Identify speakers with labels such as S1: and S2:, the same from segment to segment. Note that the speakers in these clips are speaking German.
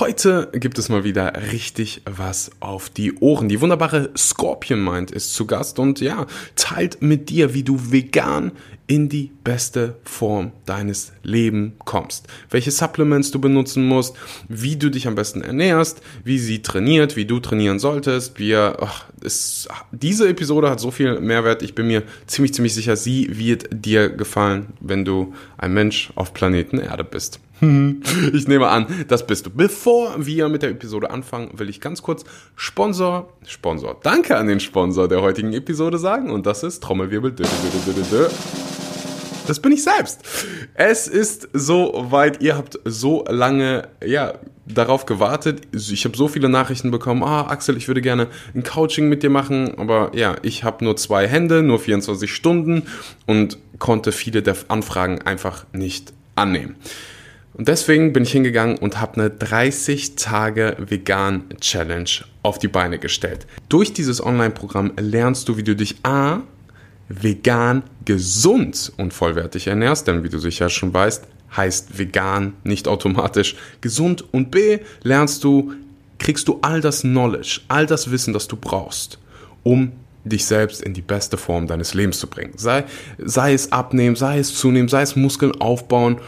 S1: Heute gibt es mal wieder richtig was auf die Ohren. Die wunderbare Scorpion Mind ist zu Gast und ja, teilt mit dir, wie du vegan in die beste Form deines Lebens kommst. Welche Supplements du benutzen musst, wie du dich am besten ernährst, wie sie trainiert, wie du trainieren solltest. Wir, ach, es, diese Episode hat so viel Mehrwert. Ich bin mir ziemlich, ziemlich sicher, sie wird dir gefallen, wenn du ein Mensch auf Planeten Erde bist. Ich nehme an, das bist du. Bevor wir mit der Episode anfangen, will ich ganz kurz Sponsor, Sponsor, danke an den Sponsor der heutigen Episode sagen und das ist Trommelwirbel. Das bin ich selbst. Es ist so weit, ihr habt so lange, ja, darauf gewartet. Ich habe so viele Nachrichten bekommen. Ah, Axel, ich würde gerne ein Coaching mit dir machen, aber ja, ich habe nur zwei Hände, nur 24 Stunden und konnte viele der Anfragen einfach nicht annehmen. Und deswegen bin ich hingegangen und habe eine 30 Tage Vegan Challenge auf die Beine gestellt. Durch dieses Online-Programm lernst du, wie du dich A vegan gesund und vollwertig ernährst, denn wie du sicher schon weißt, heißt vegan nicht automatisch gesund und B lernst du, kriegst du all das Knowledge, all das Wissen, das du brauchst, um dich selbst in die beste Form deines Lebens zu bringen. Sei, sei es abnehmen, sei es zunehmen, sei es Muskeln aufbauen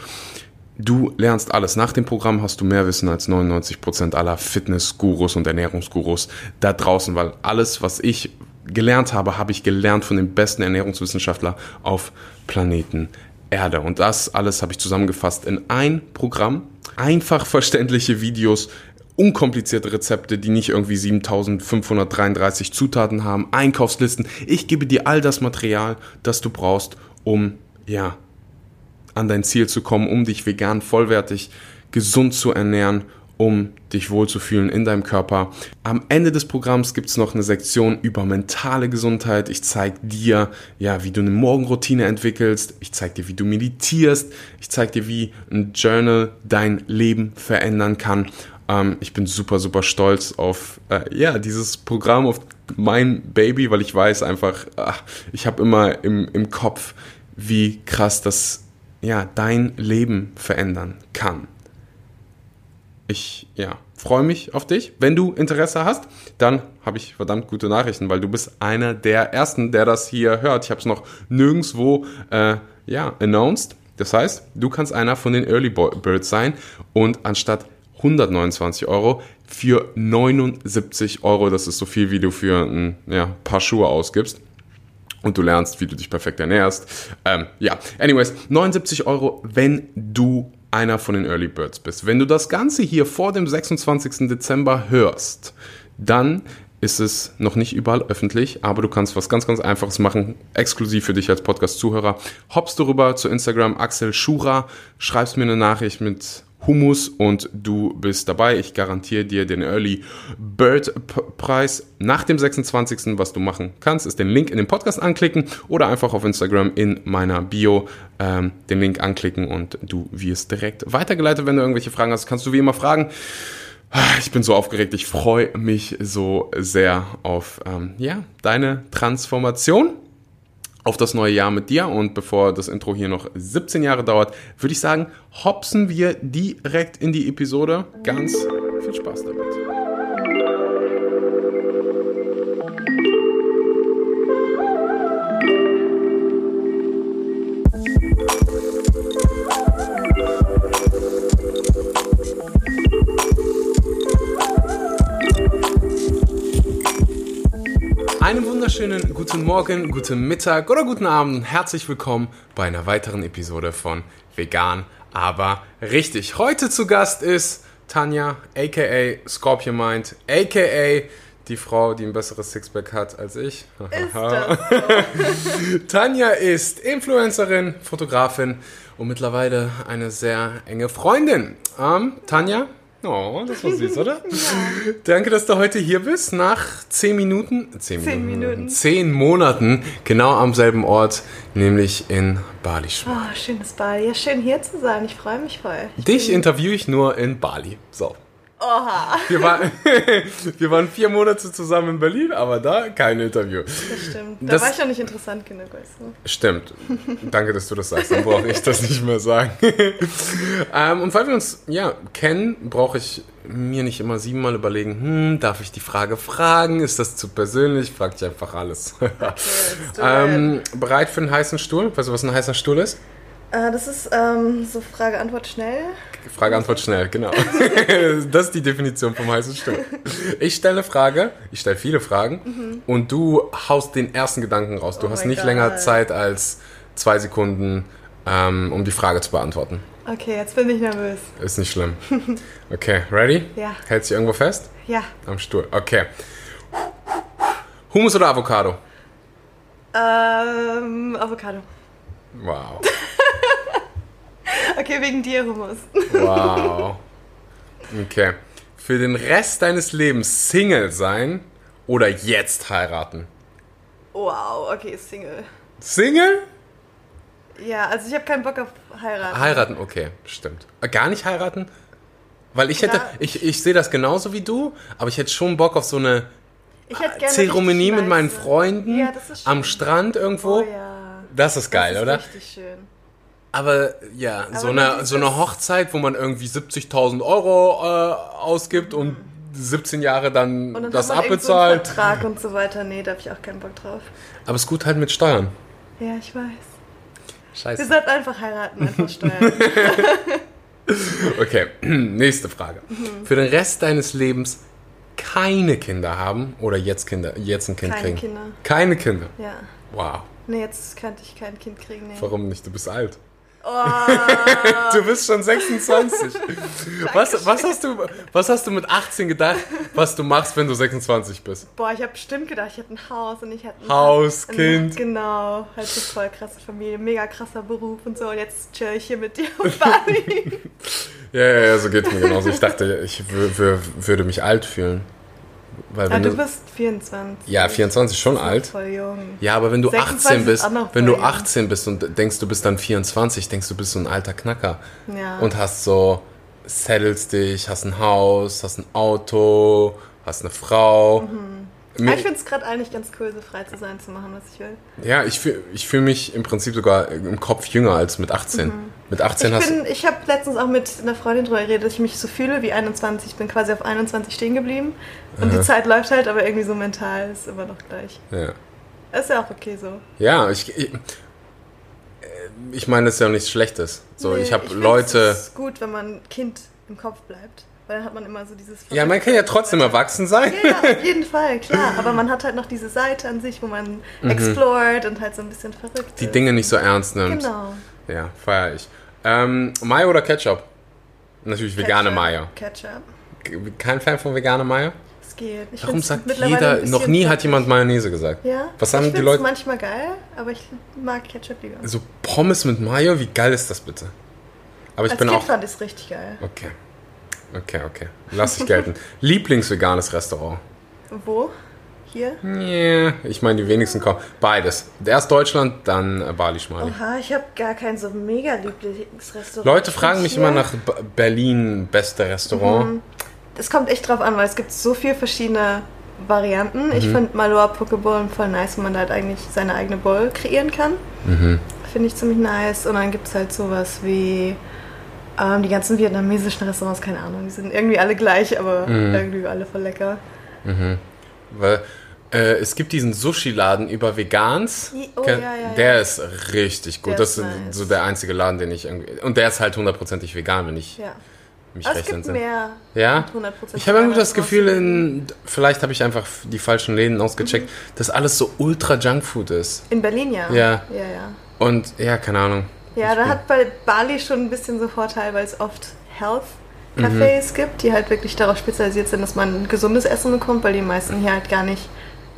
S1: Du lernst alles. Nach dem Programm hast du mehr Wissen als 99% aller Fitness-Gurus und Ernährungsgurus da draußen, weil alles, was ich gelernt habe, habe ich gelernt von den besten Ernährungswissenschaftlern auf Planeten Erde. Und das alles habe ich zusammengefasst in ein Programm. Einfach verständliche Videos, unkomplizierte Rezepte, die nicht irgendwie 7533 Zutaten haben, Einkaufslisten. Ich gebe dir all das Material, das du brauchst, um, ja, an dein Ziel zu kommen, um dich vegan, vollwertig, gesund zu ernähren, um dich wohlzufühlen in deinem Körper. Am Ende des Programms gibt es noch eine Sektion über mentale Gesundheit. Ich zeige dir, ja, wie du eine Morgenroutine entwickelst. Ich zeige dir, wie du meditierst. Ich zeige dir, wie ein Journal dein Leben verändern kann. Ähm, ich bin super, super stolz auf äh, ja, dieses Programm, auf mein Baby, weil ich weiß einfach, ach, ich habe immer im, im Kopf, wie krass das ja, dein Leben verändern kann. Ich ja, freue mich auf dich. Wenn du Interesse hast, dann habe ich verdammt gute Nachrichten, weil du bist einer der Ersten, der das hier hört. Ich habe es noch nirgendwo äh, ja, announced. Das heißt, du kannst einer von den Early Birds sein und anstatt 129 Euro für 79 Euro, das ist so viel, wie du für ein ja, paar Schuhe ausgibst, und du lernst, wie du dich perfekt ernährst. Ähm, ja, anyways, 79 Euro, wenn du einer von den Early Birds bist. Wenn du das Ganze hier vor dem 26. Dezember hörst, dann ist es noch nicht überall öffentlich, aber du kannst was ganz, ganz Einfaches machen, exklusiv für dich als Podcast-Zuhörer. Hoppst du rüber zu Instagram Axel Schura, schreibst mir eine Nachricht mit Hummus und du bist dabei. Ich garantiere dir den Early Bird Preis nach dem 26. Was du machen kannst, ist den Link in den Podcast anklicken oder einfach auf Instagram in meiner Bio ähm, den Link anklicken und du wirst direkt weitergeleitet. Wenn du irgendwelche Fragen hast, kannst du wie immer fragen. Ich bin so aufgeregt, ich freue mich so sehr auf ähm, ja, deine Transformation auf das neue Jahr mit dir. Und bevor das Intro hier noch 17 Jahre dauert, würde ich sagen, hopsen wir direkt in die Episode. Ganz viel Spaß damit. Guten Morgen, guten Mittag oder guten Abend. Herzlich willkommen bei einer weiteren Episode von Vegan, aber richtig. Heute zu Gast ist Tanja, aka Scorpion Mind, aka die Frau, die ein besseres Sixpack hat als ich.
S2: Ist das
S1: so? Tanja ist Influencerin, Fotografin und mittlerweile eine sehr enge Freundin. Ähm, Tanja, Oh, das war süß, oder? ja. Danke, dass du heute hier bist. Nach zehn Minuten,
S2: zehn, zehn Minuten, Minuten,
S1: zehn Monaten, genau am selben Ort, nämlich in Bali.
S2: Oh, schönes Bali. Ja, schön hier zu sein. Ich freue mich voll. Ich
S1: Dich interviewe ich nur in Bali. So.
S2: Oha,
S1: Wir, waren, wir waren vier Monate zusammen in Berlin, aber da kein Interview.
S2: das stimmt. Da
S1: Das-
S2: war ich noch nicht interessant genug, weißt du.
S1: Stimmt. Danke, dass du das sagst. Dann brauche ich das nicht mehr sagen. ähm, und weil wir uns ja kennen, brauche ich mir nicht immer siebenmal überlegen, hm, darf ich die Frage fragen? Ist das zu persönlich? Frag ich einfach alles.
S2: Okay,
S1: ähm, bereit für einen heißen Stuhl? Weißt du, was ein heißer Stuhl ist?
S2: Äh, das ist ähm, so Frage, Antwort schnell.
S1: Frage, Antwort schnell, genau. das ist die Definition vom heißen Stuhl. Ich stelle eine Frage, ich stelle viele Fragen und du haust den ersten Gedanken raus. Du
S2: Oh
S1: hast nicht
S2: Gott.
S1: länger Zeit als zwei Sekunden, ähm, um die Frage zu beantworten.
S2: Okay, jetzt bin ich nervös.
S1: Ist nicht schlimm. Okay, ready?
S2: Ja.
S1: Hält sich irgendwo fest?
S2: Ja.
S1: Am Stuhl. Okay. Hummus oder Avocado?
S2: Ähm, Avocado.
S1: Wow.
S2: Okay, wegen dir, Hummus.
S1: Wow. Okay. Für den Rest deines Lebens Single sein oder jetzt heiraten?
S2: Wow, okay, Single.
S1: Single?
S2: Ja, also ich habe keinen Bock auf heiraten.
S1: Heiraten, okay, stimmt. Äh, Gar nicht heiraten? Weil ich hätte,
S2: Ja.
S1: ich, ich sehe das genauso wie du, aber ich hätte schon Bock auf so eine Zeremonie mit meinen Freunden
S2: Ja, das ist schön.
S1: am Strand irgendwo.
S2: Oh ja.
S1: Das ist geil,
S2: das ist
S1: oder?
S2: Richtig schön.
S1: Aber ja, so,
S2: nur
S1: eine, so eine Hochzeit, wo man irgendwie 70.000 Euro äh, ausgibt und 17 Jahre dann,
S2: Und dann
S1: das
S2: hat man irgend so
S1: abbezahlt.
S2: Vertrag und so weiter. Nee, da habe ich auch keinen Bock drauf.
S1: aber es ist gut halt mit Steuern.
S2: Ja, ich weiß.
S1: Scheiße.
S2: sollten einfach heiraten, einfach steuern.
S1: Okay, nächste Frage.
S2: Mhm.
S1: Für den Rest deines Lebens keine Kinder haben oder jetzt Kinder, jetzt ein Kind
S2: Keine
S1: kriegen?
S2: Kinder.
S1: Keine Kinder.
S2: ja.
S1: Wow.
S2: Nee, jetzt könnte ich kein Kind kriegen. Nee.
S1: Warum nicht? Du bist alt.
S2: Oh,
S1: Du bist schon 26. was, was, hast du, was hast du mit 18 gedacht, was du machst, wenn du 26 bist?
S2: boah, ich habe bestimmt gedacht, ich hätte ein Haus und ich hätte ein
S1: Haus, Kind.
S2: Genau, halt so voll krasse Familie, mega krasser Beruf und so. Und jetzt chill ich hier mit dir auf Bali.
S1: Ja, ja, ja, so geht's mir genauso. Ich dachte, ich wür- wür- würde mich alt fühlen. Weil
S2: ah, du
S1: du,
S2: bist 24.
S1: ja, 24 schon alt.
S2: Voll jung.
S1: Ja, aber wenn du
S2: 26
S1: 18
S2: ist
S1: bist, wenn du
S2: voll jung.
S1: 18 bist und denkst, du bist dann 24, denkst du bist so ein alter Knacker
S2: Ja.
S1: und hast so settelst dich, hast ein Haus, hast ein Auto, hast eine Frau.
S2: Mhm.
S1: Mir-
S2: Aber ich finde es gerade eigentlich ganz cool, so frei zu sein, zu machen, was ich will.
S1: Ja, ich fühle ich fühl mich im Prinzip sogar im Kopf jünger als mit 18. Mit 18
S2: Ich,
S1: hast
S2: bin, ich habe letztens auch mit einer Freundin drüber geredet, dass ich mich so fühle wie 21. Ich bin quasi auf 21 stehen geblieben. Und die Zeit läuft halt, aber irgendwie so mental ist immer noch gleich.
S1: ja.
S2: Ist ja auch okay so.
S1: Ja, ich, ich, äh, ich meine, das ist ja auch nichts Schlechtes. So,
S2: Nee,
S1: ich habe Leute.
S2: Es ist gut, wenn man Kind im Kopf bleibt. Weil dann hat man immer so dieses.
S1: Ja, man kann ja trotzdem erwachsen sein.
S2: Ja, ja, auf jeden Fall, klar. Aber man hat halt noch diese Seite an sich, wo man explort und halt so ein bisschen verrückt
S1: Mhm. Die
S2: ist.
S1: Dinge nicht so ernst nimmt.
S2: Genau.
S1: Ja, feier ich. Ähm, Mayo oder Ketchup? Natürlich vegane. Mayo.
S2: Ketchup.
S1: Kein Fan von veganer Mayo?
S2: Es geht. Ich
S1: Warum sagt jeder, noch nie hat jemand Mayonnaise gesagt?
S2: Ja.
S1: Was haben
S2: ich
S1: die Leute?
S2: manchmal geil, aber ich mag Ketchup lieber.
S1: So Pommes mit Mayo, wie geil ist das bitte? Aber ich
S2: Als
S1: bin
S2: Kind
S1: auch.
S2: fand ich es richtig geil.
S1: Okay. Okay, okay. Lass ich gelten. Lieblingsveganes Restaurant?
S2: Wo? Hier?
S1: Ja, ich meine, die wenigsten kommen. Beides. Erst Deutschland, dann Bali Schmali.
S2: Oha, ich habe gar kein so mega Lieblingsrestaurant.
S1: Leute fragen mich
S2: hier-
S1: immer nach Berlin beste Restaurant.
S2: Es kommt echt drauf an, weil es gibt so viele verschiedene Varianten.
S1: Mhm.
S2: Ich finde Malua Pokeball voll nice, wenn man da halt eigentlich seine eigene Bowl kreieren kann.
S1: Mhm.
S2: Finde ich ziemlich nice. Und dann gibt es halt sowas wie ähm, die ganzen vietnamesischen Restaurants, keine Ahnung, die sind irgendwie alle gleich, aber
S1: Mhm.
S2: irgendwie alle voll lecker.
S1: Weil äh, es gibt diesen Sushi-Laden über Vegans.
S2: Oh,
S1: Ken-
S2: ja, ja,
S1: der
S2: ja.
S1: ist richtig gut.
S2: Der
S1: das
S2: ist nice.
S1: so der einzige Laden, den ich irgendwie. Und der ist halt hundertprozentig vegan, wenn ich
S2: Ja.
S1: mich
S2: Aber es gibt
S1: entsinne.
S2: mehr.
S1: Ja?
S2: mit 100%
S1: Ich habe irgendwie das Gefühl, in, vielleicht habe ich einfach die falschen Läden ausgecheckt,
S2: Mhm.
S1: dass alles so ultra Junkfood ist.
S2: In Berlin ja.
S1: Ja.
S2: Ja, ja.
S1: Und ja, keine Ahnung.
S2: Ja, da hat bei Bali schon ein bisschen so Vorteil, weil es oft Health-Cafés gibt, die halt wirklich darauf spezialisiert sind, dass man gesundes Essen bekommt, weil die meisten hier halt gar nicht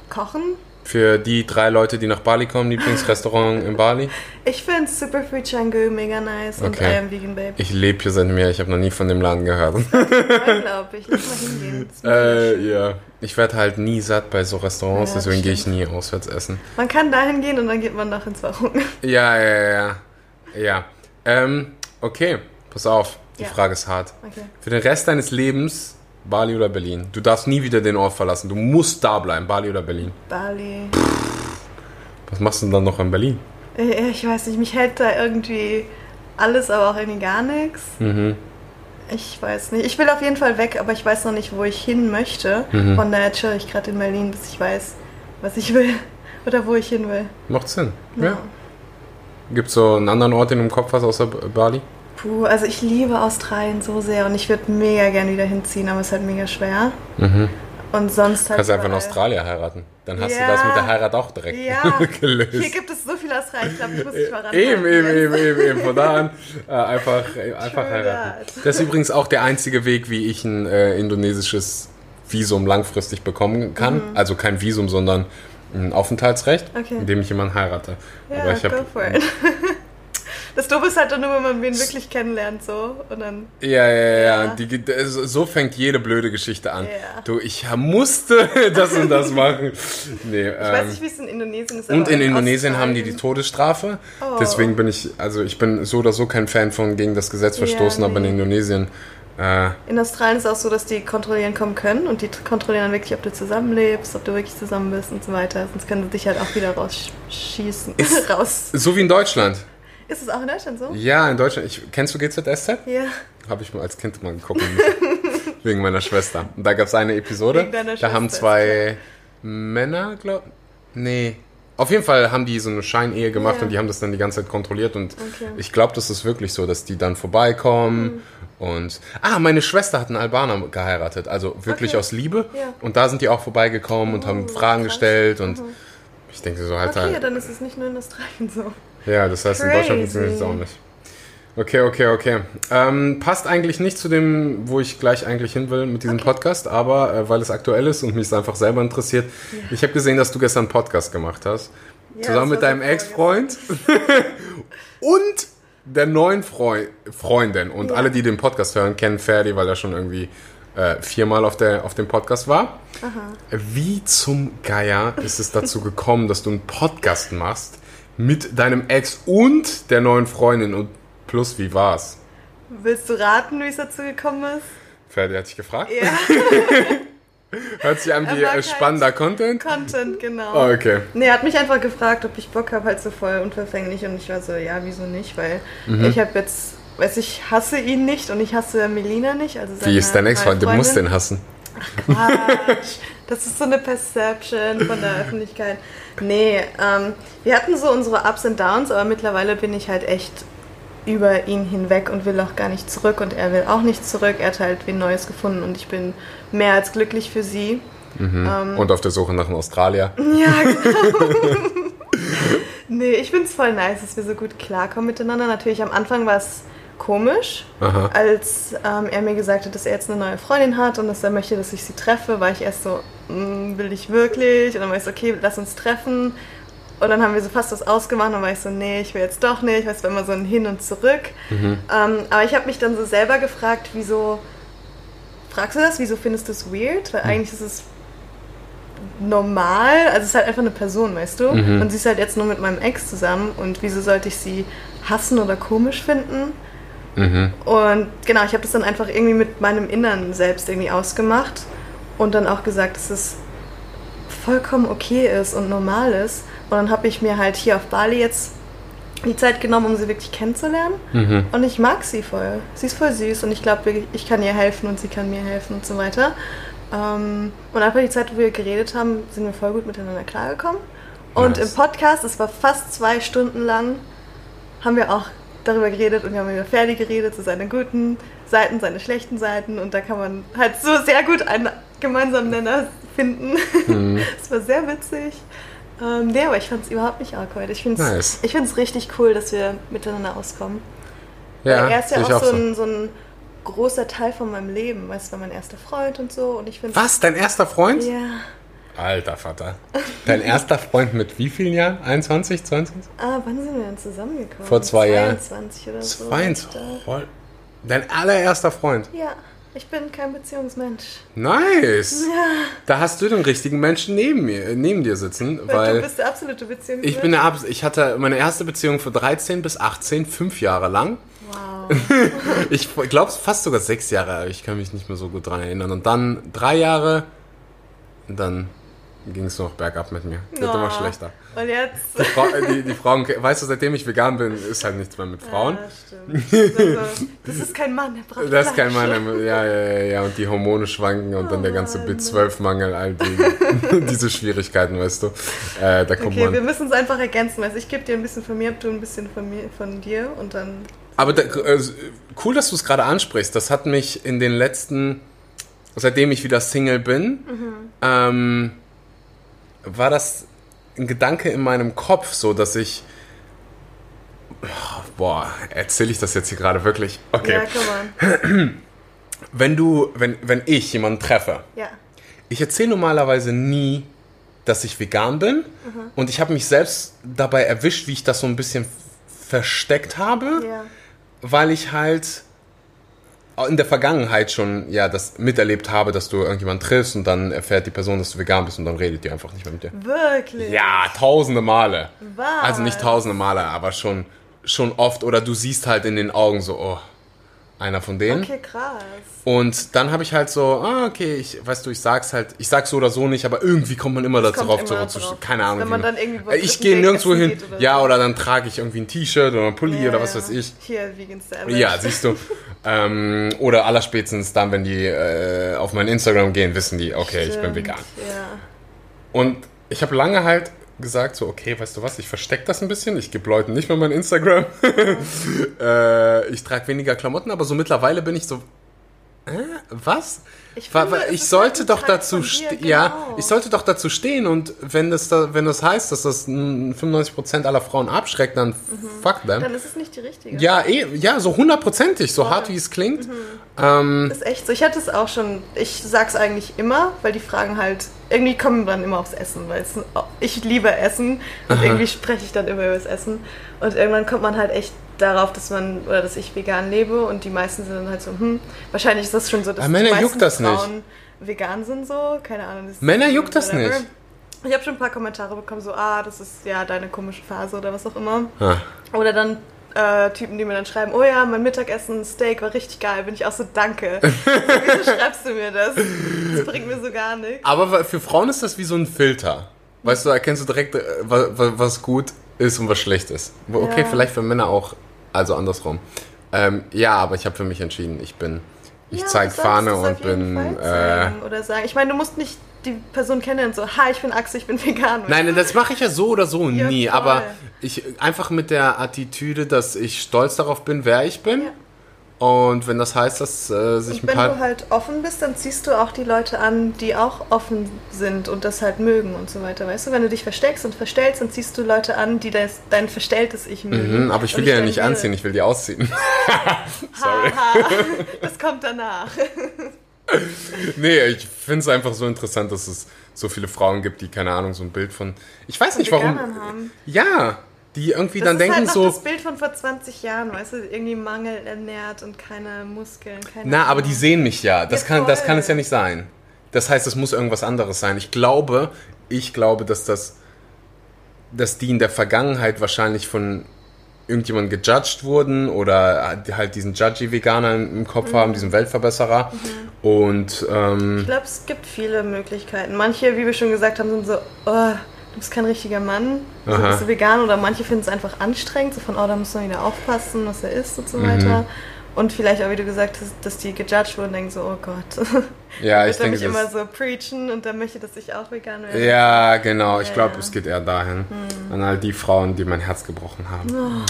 S2: kochen.
S1: Für die drei Leute, die nach Bali kommen, Lieblingsrestaurant in Bali.
S2: Ich finde Superfood Canggu mega nice und
S1: Okay.
S2: I am Vegan Babe.
S1: Ich lebe hier seit mir, ich habe noch nie von dem Laden gehört.
S2: glaube ich. Lass mal hingehen.
S1: Äh, ja. Ich werde halt nie satt bei so Restaurants,
S2: Ja,
S1: deswegen gehe ich nie auswärts essen.
S2: Man kann dahin gehen und dann geht man noch ins Warum.
S1: Ja, ja, ja. Ja. Ähm, okay, pass auf. Die
S2: Ja.
S1: Frage ist hart.
S2: Okay.
S1: Für den Rest deines Lebens Bali oder Berlin? Du darfst nie wieder den Ort verlassen. Du musst da bleiben. Bali oder Berlin?
S2: Bali.
S1: Was machst du denn dann noch in Berlin?
S2: Äh, Ich weiß nicht, mich hält da irgendwie alles, aber auch irgendwie gar nichts.
S1: Mhm.
S2: Ich weiß nicht. Ich will auf jeden Fall weg, aber ich weiß noch nicht, wo ich hin möchte.
S1: Mhm.
S2: Von daher chill ich gerade in Berlin, bis ich weiß, was ich will oder wo ich hin will.
S1: Macht Sinn. Ja. Gibt es so einen anderen Ort, den du im Kopf hast, außer Bali?
S2: Puh, also ich liebe Australien so sehr und ich würde mega gern wieder hinziehen, aber es ist halt mega schwer. Und sonst halt.
S1: Mhm. Kannst du einfach in. Australien heiraten. Dann hast
S2: Ja.
S1: du das mit der Heirat auch direkt
S2: Ja,
S1: gelöst.
S2: hier gibt es so viel Australien. Ich glaube, ich muss dich mal
S1: Eben, eben,
S2: ranhalten
S1: eben, eben, eben. Von da an äh, einfach, äh, einfach
S2: True
S1: heiraten.
S2: that.
S1: Das ist übrigens auch der einzige Weg, wie ich ein äh, indonesisches Visum langfristig bekommen kann. Also kein Visum, sondern ein Aufenthaltsrecht,
S2: Mhm. Okay.
S1: indem ich jemanden heirate.
S2: Ja,
S1: Aber ich
S2: go
S1: habe
S2: for it. Das Doofe ist halt dann nur, wenn man wen wirklich kennenlernt, so. Und dann.
S1: Ja, ja, ja.
S2: Ja.
S1: Die, so fängt jede blöde Geschichte an.
S2: Ja.
S1: Du, ich musste das und das machen. Nee,
S2: Ich weiß
S1: ähm,
S2: nicht, wie es in Indonesien ist.
S1: und
S2: aber
S1: in Indonesien haben die die Todesstrafe.
S2: Oh.
S1: Deswegen bin ich, also ich bin so oder so kein Fan von gegen das Gesetz
S2: Ja,
S1: verstoßen, aber in
S2: nee.
S1: Indonesien, äh,
S2: In Australien ist es auch so, dass die kontrollieren kommen können und die kontrollieren dann wirklich, ob du zusammenlebst, ob du wirklich zusammen bist und so weiter. Sonst können sie dich halt auch wieder rausschießen. Raus.
S1: so wie in Deutschland.
S2: Ist es auch in Deutschland so?
S1: Ja, in Deutschland. Ich, kennst du GZSZ?
S2: Ja.
S1: Habe ich mal als Kind mal geguckt. wegen meiner Schwester. Und da gab es eine Episode.
S2: Wegen deiner
S1: da haben
S2: Schwester,
S1: zwei Männer, glaub Nee. Auf jeden Fall haben die so eine Scheinehe gemacht
S2: Ja.
S1: und die haben das dann die ganze Zeit kontrolliert. Und
S2: Okay.
S1: ich glaube, das ist wirklich so, dass die dann vorbeikommen. Und. Ah, meine Schwester hat einen Albaner geheiratet. Also wirklich
S2: Okay.
S1: aus Liebe.
S2: Ja.
S1: Und da sind die auch vorbeigekommen und haben
S2: Oh,
S1: Fragen
S2: krass.
S1: gestellt. Und ich denke so, halt,
S2: Okay,
S1: halt.
S2: dann ist es nicht nur in Australien so.
S1: Ja, das heißt, in Deutschland funktioniert es
S2: Crazy.
S1: auch nicht. Okay, okay, okay. Ähm, passt eigentlich nicht zu dem, wo ich gleich eigentlich hin will mit diesem Podcast, aber äh, weil es aktuell ist und mich es einfach selber interessiert. Ich habe gesehen, dass du gestern einen Podcast gemacht hast.
S2: Ja,
S1: zusammen mit deinem Ex-Freund und der neuen Freu Freundin. Und
S2: Ja.
S1: alle, die den Podcast hören, kennen Ferdi, weil er schon irgendwie äh, viermal auf, der, auf dem Podcast war. Wie zum Geier ist es dazu gekommen, dass du einen Podcast machst mit deinem Ex und der neuen Freundin? Und plus, wie war's?
S2: Willst du raten, wie es dazu gekommen ist?
S1: Ferdi hat dich gefragt.
S2: Ja,
S1: Hört sich an wie äh,
S2: halt
S1: spannender Content?
S2: Content, genau.
S1: Oh, okay.
S2: Nee, er hat mich einfach gefragt, ob ich Bock habe, halt so voll unverfänglich. Und ich war so, ja, wieso nicht? Weil
S1: Mhm.
S2: ich habe jetzt, weiß ich, hasse ihn nicht und ich hasse Melina nicht. Also
S1: Wie ist dein Ex-Freund? Du musst den hassen.
S2: Quatsch. Das ist so eine Perception von der Öffentlichkeit. Nee, ähm, wir hatten so unsere Ups und Downs, aber mittlerweile bin ich halt echt über ihn hinweg und will auch gar nicht zurück und er will auch nicht zurück. Er hat halt wen Neues gefunden und ich bin mehr als glücklich für sie. Ähm,
S1: Und auf der Suche nach einem Australier.
S2: Ja, genau. nee, ich find's voll nice, dass wir so gut klarkommen miteinander. Natürlich am Anfang war es komisch,
S1: Aha.
S2: als ähm, er mir gesagt hat, dass er jetzt eine neue Freundin hat und dass er möchte, dass ich sie treffe, war ich erst so, "Mm, will ich wirklich? Und dann war ich so, okay, lass uns treffen. Und dann haben wir so fast was ausgemacht und dann war ich so, nee, ich will jetzt doch nicht. Weißt du, war immer so ein Hin und Zurück. Ähm, aber ich habe mich dann so selber gefragt, wieso, fragst du das? Wieso findest du es weird? Weil eigentlich ist es normal. Also es ist halt einfach eine Person, weißt du?
S1: Mhm.
S2: Und sie ist halt jetzt nur mit meinem Ex zusammen. Und wieso sollte ich sie hassen oder komisch finden?
S1: Mhm.
S2: Und genau, ich habe das dann einfach irgendwie mit meinem Inneren selbst irgendwie ausgemacht. Und dann auch gesagt, dass es vollkommen okay ist und normal ist. Und dann habe ich mir halt hier auf Bali jetzt die Zeit genommen, um sie wirklich kennenzulernen.
S1: Mhm.
S2: Und ich mag sie voll. Sie ist voll süß und ich glaube, ich kann ihr helfen und sie kann mir helfen und so weiter. Ähm, und einfach die Zeit, wo wir geredet haben, sind wir voll gut miteinander klargekommen. Und
S1: Nice.
S2: im Podcast, es war fast zwei Stunden lang, haben wir auch darüber geredet und wir haben über Ferdi geredet, so seine guten Seiten, seine schlechten Seiten. Und da kann man halt so sehr gut einen gemeinsamen Nenner finden.
S1: Mhm.
S2: Es war sehr witzig. Ähm, nee, aber ich fand es überhaupt nicht awkward. Ich finde es
S1: Nice.
S2: ich find's richtig cool, dass wir miteinander auskommen.
S1: Ja,
S2: Weil er ist ja auch,
S1: auch
S2: so, ein, so ein großer Teil von meinem Leben. Weißt du, war mein erster Freund und so. Und ich finde
S1: Was? Dein erster Freund?
S2: Ja.
S1: Alter Vater. Dein erster Freund mit wie vielen Jahren? 21, 22?
S2: Ah, wann sind wir denn zusammengekommen?
S1: Vor zwei Jahren.
S2: 22 oder so.
S1: 22. Dein allererster Freund.
S2: Ja, ich bin kein Beziehungsmensch.
S1: Nice. Da hast du den richtigen Menschen neben mir, neben dir sitzen,
S2: Weil
S1: weil
S2: du bist der absolute Beziehungsmensch.
S1: ich bin der Abs ich hatte meine erste Beziehung von 13 bis 18, fünf Jahre lang.
S2: Wow.
S1: Ich glaube fast sogar sechs Jahre, aber ich kann mich nicht mehr so gut dran erinnern. Und dann drei Jahre, und dann ging es noch bergab mit mir. Wird immer
S2: Oh.
S1: schlechter.
S2: Und jetzt.
S1: Die, Frau, äh, die, die Frauen, weißt du, seitdem ich vegan bin, ist halt nichts mehr mit Frauen.
S2: Ja, stimmt. Also, das ist kein Mann, der braucht
S1: Das ist kein. Mann, ja, ja, ja, ja, und die Hormone schwanken und dann der ganze
S2: Mann.
S1: B12-Mangel, all die, diese Schwierigkeiten, weißt du. Äh, da kommt
S2: Okay, wir
S1: man.
S2: müssen es einfach ergänzen. Also ich gebe dir ein bisschen von mir, du ein bisschen von mir, von dir und dann.
S1: Aber da, äh, cool, dass du es gerade ansprichst. Das hat mich in den letzten, seitdem ich wieder Single bin, ähm, war das ein Gedanke in meinem Kopf, so dass ich. Boah, erzähle ich das jetzt hier gerade wirklich? Okay.
S2: Ja.
S1: Wenn du, wenn, wenn ich jemanden treffe,
S2: Ja.
S1: ich erzähle normalerweise nie, dass ich vegan bin. Und ich habe mich selbst dabei erwischt, wie ich das so ein bisschen versteckt habe,
S2: Ja.
S1: weil ich halt in der Vergangenheit schon ja das miterlebt habe, dass du irgendjemanden triffst und dann erfährt die Person, dass du vegan bist und dann redet die einfach nicht mehr mit dir.
S2: Wirklich?
S1: Ja, tausende Male.
S2: Was?
S1: Also nicht tausende Male, aber schon, schon oft. Oder du siehst halt in den Augen so, oh, einer von denen.
S2: Okay, krass.
S1: Und dann habe ich halt so, ah, okay, ich, weißt du, ich sag's halt, ich sag's so oder so nicht, aber irgendwie kommt man immer dazu drauf,
S2: immer
S1: zurück zu
S2: drauf.
S1: Keine Ahnung.
S2: Wenn man dann irgendwie beim
S1: ich gehe nirgendwo hin,
S2: oder
S1: ja,
S2: so.
S1: oder dann trage ich irgendwie ein T-Shirt oder ein Pulli
S2: Ja,
S1: oder was weiß ich.
S2: Hier, Vegan Sandwich.
S1: Ja, siehst du. ähm, oder allerspätestens dann, wenn die äh, auf mein Instagram gehen, wissen die, okay, ich bin
S2: Stimmt,
S1: vegan.
S2: Ja.
S1: Und ich habe lange halt gesagt, so, okay, weißt du was, ich verstecke das ein bisschen, ich gebe Leuten nicht mehr mein Instagram. äh, ich trage weniger Klamotten, aber so mittlerweile bin ich so, was?
S2: Ich finde,
S1: wa-
S2: es
S1: ich sollte
S2: halt
S1: doch dazu
S2: dir,
S1: ja,
S2: genau.
S1: ich sollte doch dazu stehen und wenn das da, wenn das heißt, dass das mm, 95% aller Frauen abschreckt, dann fuck them.
S2: Mhm. Dann ist es nicht die richtige.
S1: Ja, eh, ja, so hundertprozentig, so hart wie es klingt.
S2: Mhm.
S1: Ähm,
S2: ist echt so. Ich hatte es auch schon, ich sag's eigentlich immer, weil die Fragen halt, irgendwie kommen dann immer aufs Essen, weil es, ich liebe Essen und irgendwie spreche ich dann immer über das Essen. Und irgendwann kommt man halt echt darauf, dass man, oder dass ich vegan lebe und die meisten sind dann halt so, hm, wahrscheinlich ist das schon so, dass
S1: Aber Männer
S2: die meisten
S1: juckt das nicht.
S2: Frauen vegan sind so, keine Ahnung.
S1: Männer juckt das
S2: whatever.
S1: nicht.
S2: Ich habe schon ein paar Kommentare bekommen, so, ah, das ist ja deine komische Phase oder was auch immer.
S1: ah.
S2: Oder dann äh, Typen, die mir dann schreiben, oh ja, mein Mittagessen, Steak war richtig geil. Bin ich auch so, danke. Wieso schreibst du mir das? Das bringt mir so gar nichts.
S1: Aber für Frauen ist das wie so ein Filter. Weißt du, da erkennst du direkt, äh, wa- wa- was gut ist und was schlecht ist. Okay,
S2: Ja.
S1: vielleicht für Männer auch, also andersrum. Ähm, ja, aber ich habe für mich entschieden, ich bin, ich
S2: Ja,
S1: zeig
S2: du solltest
S1: Fahne und bin, äh,
S2: Oder sagen. Ich meine, du musst nicht die Person kennen, so, hi, ich bin Axel, ich bin vegan.
S1: Nein, das mache ich ja so oder so
S2: Ja,
S1: nie.
S2: voll.
S1: Aber ich einfach mit der Attitüde, dass ich stolz darauf bin, wer ich bin.
S2: Ja.
S1: Und wenn das heißt, dass äh, sich
S2: Und
S1: ein
S2: wenn
S1: paar.
S2: du halt offen bist, dann ziehst du auch die Leute an, die auch offen sind und das halt mögen und so weiter. Weißt du, wenn du dich versteckst und verstellst, dann ziehst du Leute an, die das, dein verstelltes Ich mögen.
S1: Mhm, aber ich will die ja nicht anziehen, ich will die ausziehen. Sorry.
S2: Haha, das kommt danach.
S1: Nee, ich finde es einfach so interessant, dass es so viele Frauen gibt, die, keine Ahnung, so ein Bild von. Ich weiß nicht warum.
S2: Haben.
S1: Ja, die irgendwie
S2: Das
S1: dann
S2: ist
S1: denken
S2: halt noch
S1: so.
S2: das Bild von vor 20 Jahren, weißt du, irgendwie Mangel ernährt und keine Muskeln, keine
S1: Na, aber die sehen mich ja. Das,
S2: Ja,
S1: kann, das kann es ja nicht sein. Das heißt, es muss irgendwas anderes sein. Ich glaube, ich glaube, dass das, dass die in der Vergangenheit wahrscheinlich von irgendjemandem gejudged wurden oder halt diesen judgy Veganer im Kopf
S2: Mhm.
S1: haben, diesen Weltverbesserer. Und ähm,
S2: Ich glaube, es gibt viele Möglichkeiten. Manche, wie wir schon gesagt haben, sind so, oh, du bist kein richtiger Mann, so bist du vegan. Oder manche finden es einfach anstrengend, so von, oh, da muss man wieder aufpassen, was er isst und so
S1: Mhm.
S2: weiter. Und vielleicht auch, wie du gesagt hast, dass die gejudged wurden und denken so, oh Gott.
S1: ja, ich denke,
S2: mich immer so preachen und dann möchte, dass ich auch vegan werde.
S1: ja, genau. Ich
S2: Ja,
S1: glaube,
S2: ja.
S1: es geht eher dahin.
S2: Hm.
S1: An all die Frauen, die mein Herz gebrochen haben.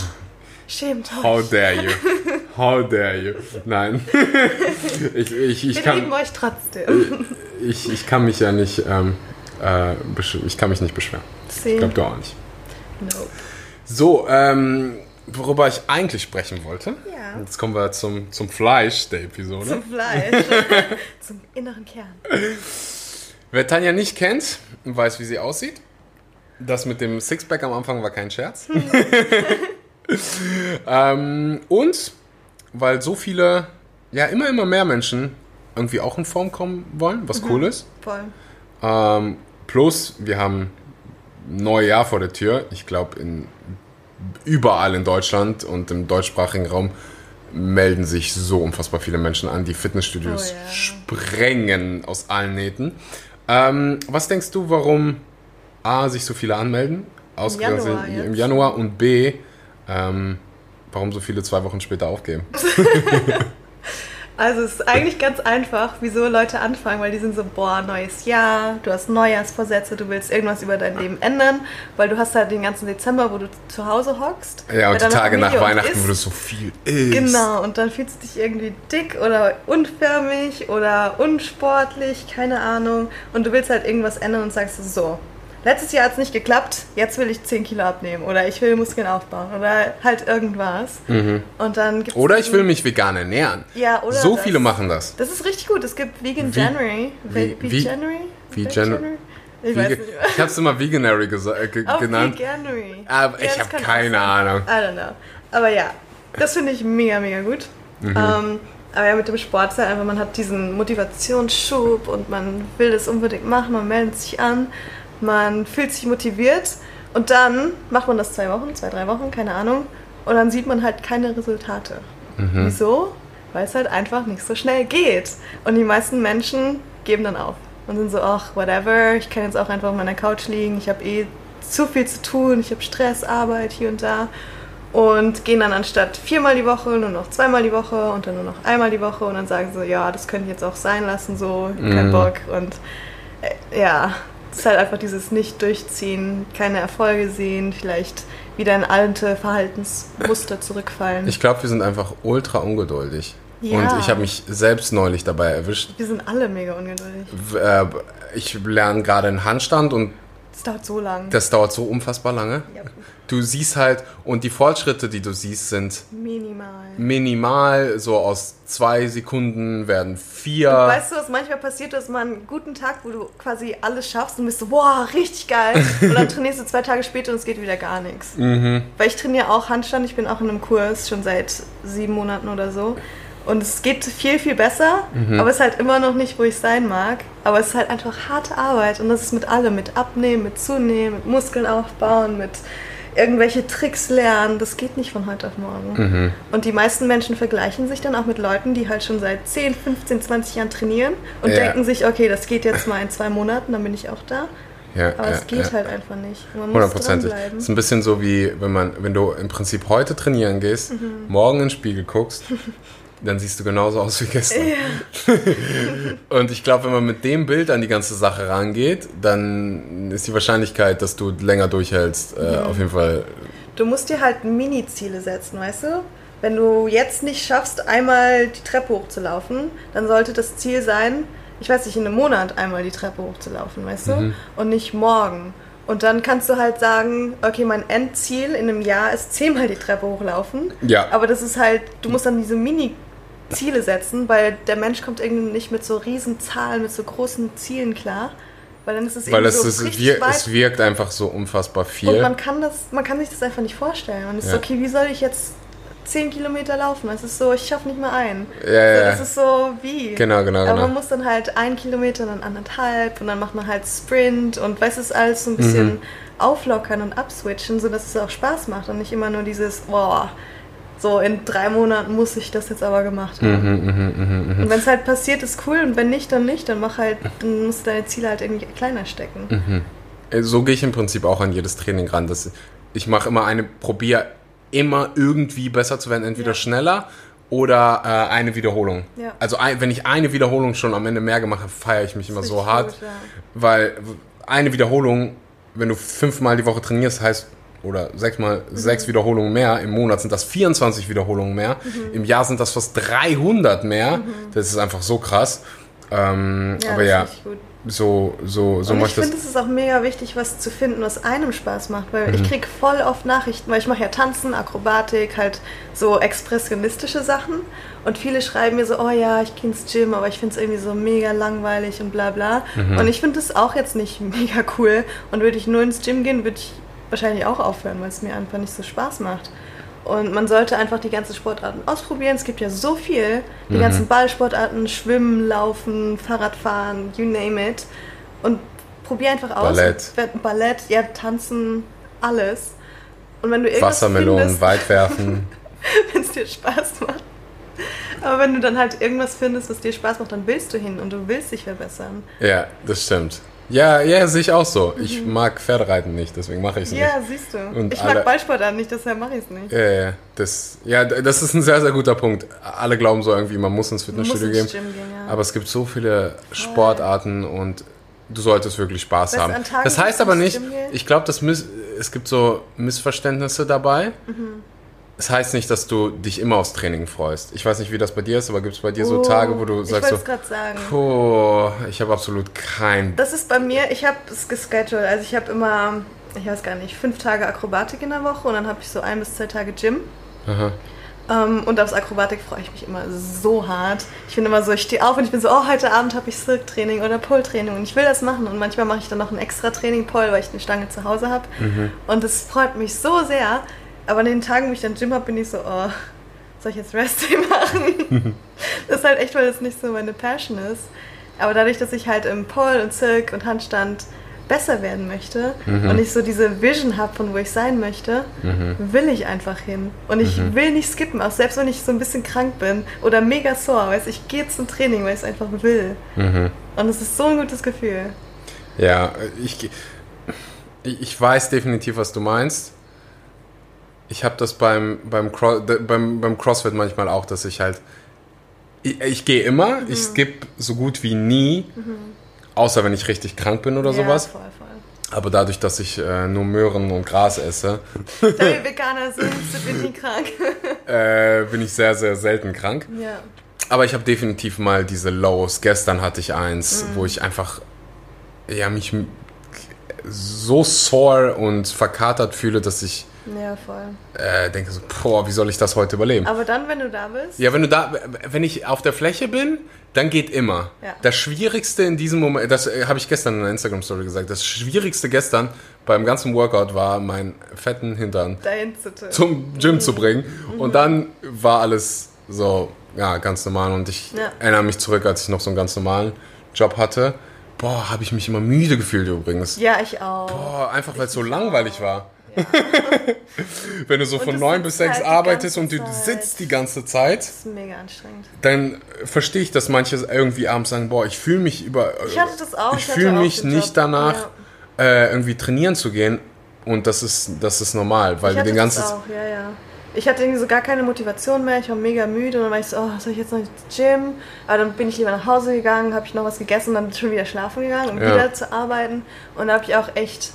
S2: Schämt euch.
S1: How dare you? How dare you? Nein. ich, ich, ich,
S2: Wir lieben
S1: kann,
S2: euch trotzdem.
S1: ich, ich kann mich ja nicht, ähm, äh, ich kann mich nicht beschweren.
S2: See?
S1: Ich glaube, du auch nicht.
S2: Nope.
S1: So, ähm, worüber ich eigentlich sprechen wollte.
S2: Ja.
S1: Jetzt kommen wir zum, zum Fleisch der Episode.
S2: Zum Fleisch. Zum inneren Kern.
S1: Wer Tanja nicht kennt und weiß, wie sie aussieht, das mit dem Sixpack am Anfang war kein Scherz. ähm, und weil so viele, ja immer, immer mehr Menschen irgendwie auch in Form kommen wollen, was cool ist.
S2: Voll.
S1: Ähm, plus, wir haben ein neues Jahr vor der Tür. Ich glaube, in überall in Deutschland und im deutschsprachigen Raum melden sich so unfassbar viele Menschen an. Die Fitnessstudios
S2: Oh ja.
S1: sprengen aus allen Nähten. Ähm, was denkst du, warum A, sich so viele anmelden? Ausgerechnet
S2: Januar
S1: im
S2: jetzt.
S1: Januar und B, ähm, warum so viele zwei Wochen später aufgeben?
S2: Also es ist eigentlich ganz einfach, wieso Leute anfangen, weil die sind so, boah, neues Jahr, du hast Neujahrsvorsätze, du willst irgendwas über dein Leben ändern, weil du hast halt den ganzen Dezember, wo du zu Hause hockst.
S1: Ja, und die Tage nach Weihnachten,
S2: isst.
S1: wo du so viel isst.
S2: Genau, und dann fühlst du dich irgendwie dick oder unförmig oder unsportlich, keine Ahnung. Und du willst halt irgendwas ändern und sagst so, letztes Jahr hat es nicht geklappt, jetzt will ich 10 Kilo abnehmen oder ich will Muskeln aufbauen oder halt irgendwas. Und dann
S1: Mhm. Oder ich will mich vegan ernähren.
S2: Ja, oder
S1: so
S2: das.
S1: viele machen das.
S2: Das ist richtig gut. Es gibt Vegan
S1: Wie-
S2: January.
S1: wie- wie-
S2: January?
S1: wie
S2: January? Ich weiß mehr.
S1: ich habe es immer Veganary äh, ge
S2: Auch
S1: genannt.
S2: Veganuary.
S1: Aber ich
S2: das
S1: hab
S2: kann auch
S1: keine
S2: sein.
S1: Ahnung.
S2: I don't know. Aber ja, das finde ich mega, mega gut.
S1: Mhm.
S2: Ähm, aber ja, mit dem Sport ist halt einfach, man hat diesen Motivationsschub und man will das unbedingt machen, man meldet sich an, man fühlt sich motiviert und dann macht man das zwei Wochen, zwei, drei Wochen, keine Ahnung, und dann sieht man halt keine Resultate.
S1: Mhm.
S2: Wieso? Weil es halt einfach nicht so schnell geht. Und die meisten Menschen geben dann auf und sind so, ach, whatever, ich kann jetzt auch einfach auf meiner Couch liegen, ich habe eh zu viel zu tun, ich habe Stress, Arbeit hier und da. Und gehen dann anstatt viermal die Woche nur noch zweimal die Woche und dann nur noch einmal die Woche und dann sagen so, ja, das könnte ich jetzt auch sein lassen, so, kein
S1: Mhm.
S2: Bock. Und äh, ja, es ist halt einfach dieses Nicht-Durchziehen, keine Erfolge sehen, vielleicht wieder in alte Verhaltensmuster zurückfallen.
S1: Ich glaube, wir sind einfach ultra ungeduldig.
S2: Ja.
S1: Und ich habe mich selbst neulich dabei erwischt.
S2: Wir sind alle mega ungeduldig.
S1: Äh, Ich lerne gerade einen Handstand und
S2: Es dauert so lang.
S1: das dauert so unfassbar lange.
S2: Ja,
S1: Du siehst halt, und die Fortschritte, die du siehst, sind
S2: minimal.
S1: minimal. So aus zwei Sekunden werden vier.
S2: Weißt du, was manchmal passiert, dass man einen guten Tag, wo du quasi alles schaffst und bist so, boah, richtig geil. Und dann trainierst du zwei Tage später und es geht wieder gar nichts.
S1: Mhm.
S2: Weil ich trainiere auch Handstand, ich bin auch in einem Kurs schon seit sieben Monaten oder so. Und es geht viel, viel besser,
S1: Mhm.
S2: aber es ist halt immer noch nicht, wo ich sein mag. Aber es ist halt einfach harte Arbeit und das ist mit allem, mit Abnehmen, mit Zunehmen, mit Muskeln aufbauen, mit irgendwelche Tricks lernen. Das geht nicht von heute auf morgen.
S1: Mhm.
S2: Und die meisten Menschen vergleichen sich dann auch mit Leuten, die halt schon seit 10, 15, 20 Jahren trainieren und
S1: Ja.
S2: denken sich, okay, das geht jetzt mal in zwei Monaten, dann bin ich auch da.
S1: Ja,
S2: Aber
S1: ja,
S2: es geht
S1: ja.
S2: halt einfach nicht. Man muss dranbleiben.
S1: Es ist ein bisschen so wie, wenn man, wenn du im Prinzip heute trainieren gehst,
S2: Mhm.
S1: morgen in den Spiegel guckst, dann siehst du genauso aus wie gestern. Und ich glaube, wenn man mit dem Bild an die ganze Sache rangeht, dann ist die Wahrscheinlichkeit, dass du länger durchhältst, äh,
S2: Mhm.
S1: auf jeden Fall.
S2: Du musst dir halt Mini-Ziele setzen, weißt du? Wenn du jetzt nicht schaffst, einmal die Treppe hochzulaufen, dann sollte das Ziel sein, ich weiß nicht, in einem Monat einmal die Treppe hochzulaufen, weißt du?
S1: Mhm.
S2: Und nicht morgen. Und dann kannst du halt sagen, okay, mein Endziel in einem Jahr ist zehnmal die Treppe hochlaufen.
S1: Ja.
S2: Aber das ist halt, du musst dann diese Mini-Ziele setzen, weil der Mensch kommt irgendwie nicht mit so riesen Zahlen, mit so großen Zielen klar. Weil dann ist es
S1: Weil
S2: irgendwie
S1: es,
S2: so
S1: ist,
S2: richtig
S1: wir,
S2: weit
S1: es wirkt einfach so unfassbar
S2: und
S1: viel.
S2: man kann das, man kann sich das einfach nicht vorstellen. Man ist
S1: Ja.
S2: so, okay, wie soll ich jetzt 10 Kilometer laufen? Es ist so, ich schaffe nicht mal einen.
S1: Ja, ja,
S2: So,
S1: ja.
S2: das ist so, wie?
S1: Genau, genau,
S2: Aber
S1: genau.
S2: man muss dann halt ein Kilometer, dann anderthalb und dann macht man halt Sprint und weiß es alles so ein bisschen
S1: Mhm.
S2: auflockern und abswitchen, sodass es auch Spaß macht und nicht immer nur dieses, boah, so in drei Monaten muss ich das jetzt aber gemacht haben.
S1: Mhm, mhm, mhm, mhm.
S2: Und wenn es halt passiert, ist cool und wenn nicht, dann nicht. Dann mach halt, dann musst du deine Ziele halt irgendwie kleiner stecken.
S1: Mhm. Äh, So gehe ich im Prinzip auch an jedes Training ran. Das, ich mache immer eine, probiere immer irgendwie besser zu werden, entweder
S2: Ja.
S1: schneller oder äh, eine Wiederholung.
S2: Ja.
S1: Also ein, wenn ich eine Wiederholung schon am Ende mehr gemacht habe, feiere ich mich immer so hart,
S2: gut, ja.
S1: weil eine Wiederholung, wenn du fünfmal die Woche trainierst, heißt oder sechsmal
S2: Mhm.
S1: sechs Wiederholungen mehr im Monat sind das 24 Wiederholungen mehr.
S2: Mhm.
S1: Im Jahr sind das fast 300 mehr. Das ist einfach so krass. Ähm,
S2: Ja,
S1: aber ja, so so so
S2: und ich
S1: ich das.
S2: finde, es ist auch mega wichtig, was zu finden, was einem Spaß macht, weil
S1: Mhm.
S2: ich krieg voll oft Nachrichten, weil ich mache ja Tanzen, Akrobatik, halt so expressionistische Sachen und viele schreiben mir so, oh ja, ich gehe ins Gym, aber ich finde es irgendwie so mega langweilig und bla bla.
S1: Mhm.
S2: Und ich finde das auch jetzt nicht mega cool und würde ich nur ins Gym gehen, würde ich wahrscheinlich auch aufhören, weil es mir einfach nicht so Spaß macht. Und man sollte einfach die ganzen Sportarten ausprobieren. Es gibt ja so viel. Die
S1: Mhm.
S2: ganzen Ballsportarten, Schwimmen, Laufen, Fahrradfahren, you name it. Und probier einfach aus.
S1: Ballett.
S2: Ballett, ja, Tanzen, alles. Und wenn du irgendwas
S1: Wassermelonen
S2: findest,
S1: weit werfen.
S2: wenn es dir Spaß macht, Aber wenn du dann halt irgendwas findest, was dir Spaß macht, dann willst du hin und du willst dich verbessern.
S1: Ja, das stimmt. Ja, ja, sehe ich auch so. Ich mag Pferdereiten nicht, deswegen mache ich es nicht.
S2: Ja, siehst du.
S1: Und
S2: ich
S1: alle-
S2: mag Ballsportarten nicht, deshalb mache ich es nicht.
S1: Ja, ja, das, ja, das ist ein sehr, sehr guter Punkt. Alle glauben so irgendwie, man muss ins Fitnessstudio
S2: ins
S1: gehen.
S2: Gym gehen, ja.
S1: Aber es gibt so viele Sportarten und du solltest wirklich Spaß
S2: du,
S1: haben. Das heißt aber nicht, ich glaube, es gibt so Missverständnisse dabei.
S2: Mhm.
S1: Es heißt nicht, dass du dich immer aufs Training freust. Ich weiß nicht, wie das bei dir ist, aber gibt es bei dir so
S2: Oh,
S1: Tage, wo du
S2: ich
S1: sagst
S2: wollte
S1: so,
S2: es gerade sagen.
S1: puh, ich habe absolut kein...
S2: Das ist bei mir, ich habe es gescheduled. Also ich habe immer, ich weiß gar nicht, fünf Tage Akrobatik in der Woche und dann habe ich so ein bis zwei Tage Gym.
S1: Aha.
S2: Ähm, und aufs Akrobatik freue ich mich immer so hart. Ich bin immer so, ich stehe auf und ich bin so, oh, heute Abend habe ich Cirque-Training oder Pole-Training und ich will das machen. Und manchmal mache ich dann noch ein extra Training Pole, weil ich eine Stange zu Hause habe. Und es freut mich so sehr. Aber an den Tagen, wo ich dann Gym habe, bin ich so, oh, soll ich jetzt Rest-Day machen? das ist halt echt, weil das nicht so meine Passion ist. Aber dadurch, dass ich halt im Pole und Cirque und Handstand besser werden möchte und ich so diese Vision habe, von wo ich sein möchte, will ich einfach hin. Und ich will nicht skippen, auch selbst wenn ich so ein bisschen krank bin oder mega sore, weiß ich gehe zum Training, weil ich es einfach will.
S1: Mhm.
S2: Und es ist so ein gutes Gefühl.
S1: Ja, ich ich weiß definitiv, was du meinst. Ich habe das beim, beim, Cro beim, beim CrossFit manchmal auch, dass ich halt. Ich, ich gehe immer, ich skippe so gut wie nie, außer wenn ich richtig krank bin oder
S2: ja,
S1: sowas.
S2: Voll, voll.
S1: Aber dadurch, dass ich äh, nur Möhren und Gras esse,
S2: Da wir Veganer sind, sind wir nie krank.
S1: äh, bin ich sehr, sehr selten krank.
S2: ja.
S1: Aber ich habe definitiv mal diese Lows. Gestern hatte ich eins,
S2: Mhm.
S1: wo ich einfach ja, mich so sore und verkatert fühle, dass ich
S2: Ja, voll.
S1: äh, denke so, boah, wie soll ich das heute überleben?
S2: Aber dann, wenn du da bist,
S1: Ja, wenn du da, wenn ich auf der Fläche bin, dann geht immer.
S2: Ja.
S1: Das Schwierigste in diesem Moment, das äh, habe ich gestern in einer Instagram-Story gesagt, das Schwierigste gestern beim ganzen Workout war, meinen fetten Hintern
S2: dahin zu
S1: zum Gym zu bringen. Und dann war alles so, ja, ganz normal. Und ich
S2: Ja.
S1: erinnere mich zurück, als ich noch so einen ganz normalen Job hatte. Boah, habe ich mich immer müde gefühlt übrigens.
S2: Ja, ich auch.
S1: Boah, einfach weil es so langweilig war. Wenn du so
S2: Und
S1: von 9 bis 6
S2: halt
S1: arbeitest und du sitzt die ganze Zeit,
S2: Das ist mega anstrengend.
S1: dann verstehe ich, dass manche irgendwie abends sagen, boah, ich fühle mich über...
S2: Ich hatte das auch.
S1: Ich fühle mich nicht danach,
S2: Ja.
S1: äh, irgendwie trainieren zu gehen. Und das ist, das ist normal, weil
S2: Ich
S1: du
S2: hatte
S1: den ganzen...
S2: das auch, ja, ja. Ich hatte irgendwie so gar keine Motivation mehr, ich war mega müde und dann war ich so, oh, soll ich jetzt noch ins Gym? Aber dann bin ich lieber nach Hause gegangen, habe ich noch was gegessen, dann schon wieder schlafen gegangen, um
S1: Ja.
S2: wieder zu arbeiten. Und da habe ich auch echt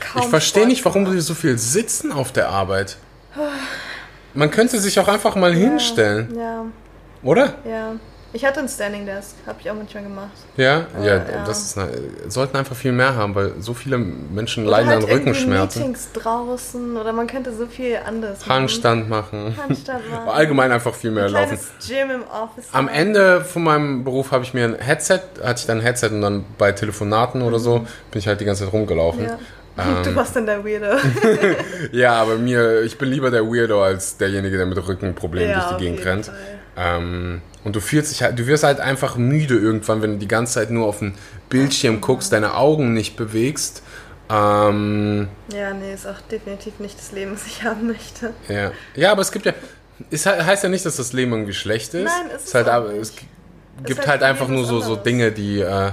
S2: kaum
S1: Ich verstehe nicht, warum wir so viel sitzen auf der Arbeit. Man könnte sich auch einfach mal hinstellen,
S2: Ja,
S1: oder?
S2: ja. Ich hatte einen Standing Desk, habe ich auch manchmal gemacht.
S1: Ja, ja,
S2: ja.
S1: das ist, eine- sollten einfach viel mehr haben, weil so viele Menschen
S2: Oder
S1: leiden
S2: halt
S1: an Rückenschmerzen.
S2: Meetings draußen oder man könnte so viel anderes machen.
S1: Handstand machen.
S2: Handstand machen.
S1: Allgemein einfach viel mehr
S2: Ein
S1: laufen.
S2: Gym im Office.
S1: Am. Ende von meinem Beruf habe ich mir ein Headset, hatte ich dann ein Headset und dann bei Telefonaten oder so bin ich halt die ganze Zeit rumgelaufen.
S2: Mhm. Ja.
S1: Ähm.
S2: du warst dann der Weirdo.
S1: Ja, aber mir, ich bin lieber der Weirdo als derjenige, der mit Rückenproblemen durch
S2: auf
S1: die Gegend rennt. Ähm, und du fühlst dich halt, du wirst halt einfach müde irgendwann, wenn du die ganze Zeit nur auf den Bildschirm guckst, deine Augen nicht bewegst. Ähm,
S2: Ja, nee, ist auch definitiv nicht das Leben, was ich haben möchte.
S1: ja. ja, aber es gibt ja, es he- heißt ja nicht, dass das Leben irgendwie schlecht ist.
S2: Nein, ist
S1: es halt,
S2: es auch
S1: aber,
S2: nicht.
S1: es gibt
S2: halt
S1: halt
S2: für
S1: einfach nur so, so. Dinge, die äh,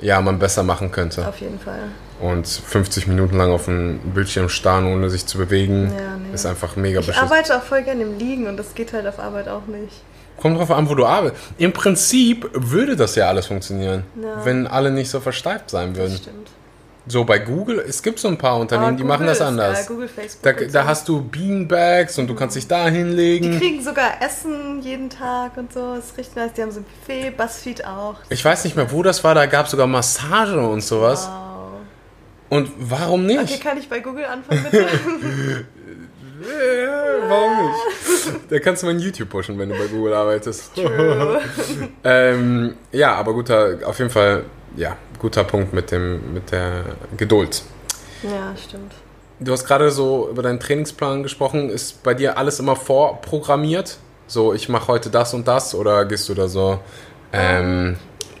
S1: ja, man besser machen könnte.
S2: Auf jeden Fall.
S1: Und 50 Minuten lang auf dem Bildschirm starren, ohne sich zu bewegen,
S2: Ja, nee.
S1: ist einfach mega
S2: Ich
S1: beschissen.
S2: arbeite auch voll gerne im Liegen und das geht halt auf Arbeit auch nicht.
S1: Kommt drauf an, wo du arbeitest. Im Prinzip würde das ja alles funktionieren,
S2: Ja.
S1: wenn alle nicht so versteift sein
S2: Das
S1: würden.
S2: stimmt.
S1: So bei Google, es gibt so ein paar Unternehmen, die machen das
S2: ist,
S1: anders.
S2: Äh, Google, Facebook.
S1: Da, da
S2: so.
S1: hast du Beanbags und du kannst dich da
S2: die
S1: hinlegen.
S2: kriegen sogar Essen jeden Tag und so. ist richtig nice. Die haben so ein Buffet, Buzzfeed auch.
S1: Ich weiß nicht mehr, wo das war, da gab es sogar Massage und sowas.
S2: Wow.
S1: Und warum nicht?
S2: Okay, kann ich bei Google anfangen bitte?
S1: Warum nicht? Da kannst du mal ein YouTube pushen, wenn du bei Google arbeitest. Ähm, ja, aber guter, auf jeden Fall, ja, guter Punkt mit, dem, mit der Geduld.
S2: ja, stimmt.
S1: Du hast gerade so über deinen Trainingsplan gesprochen. Ist bei dir alles immer vorprogrammiert? So, ich mache heute das und das oder gehst du da so? Ähm,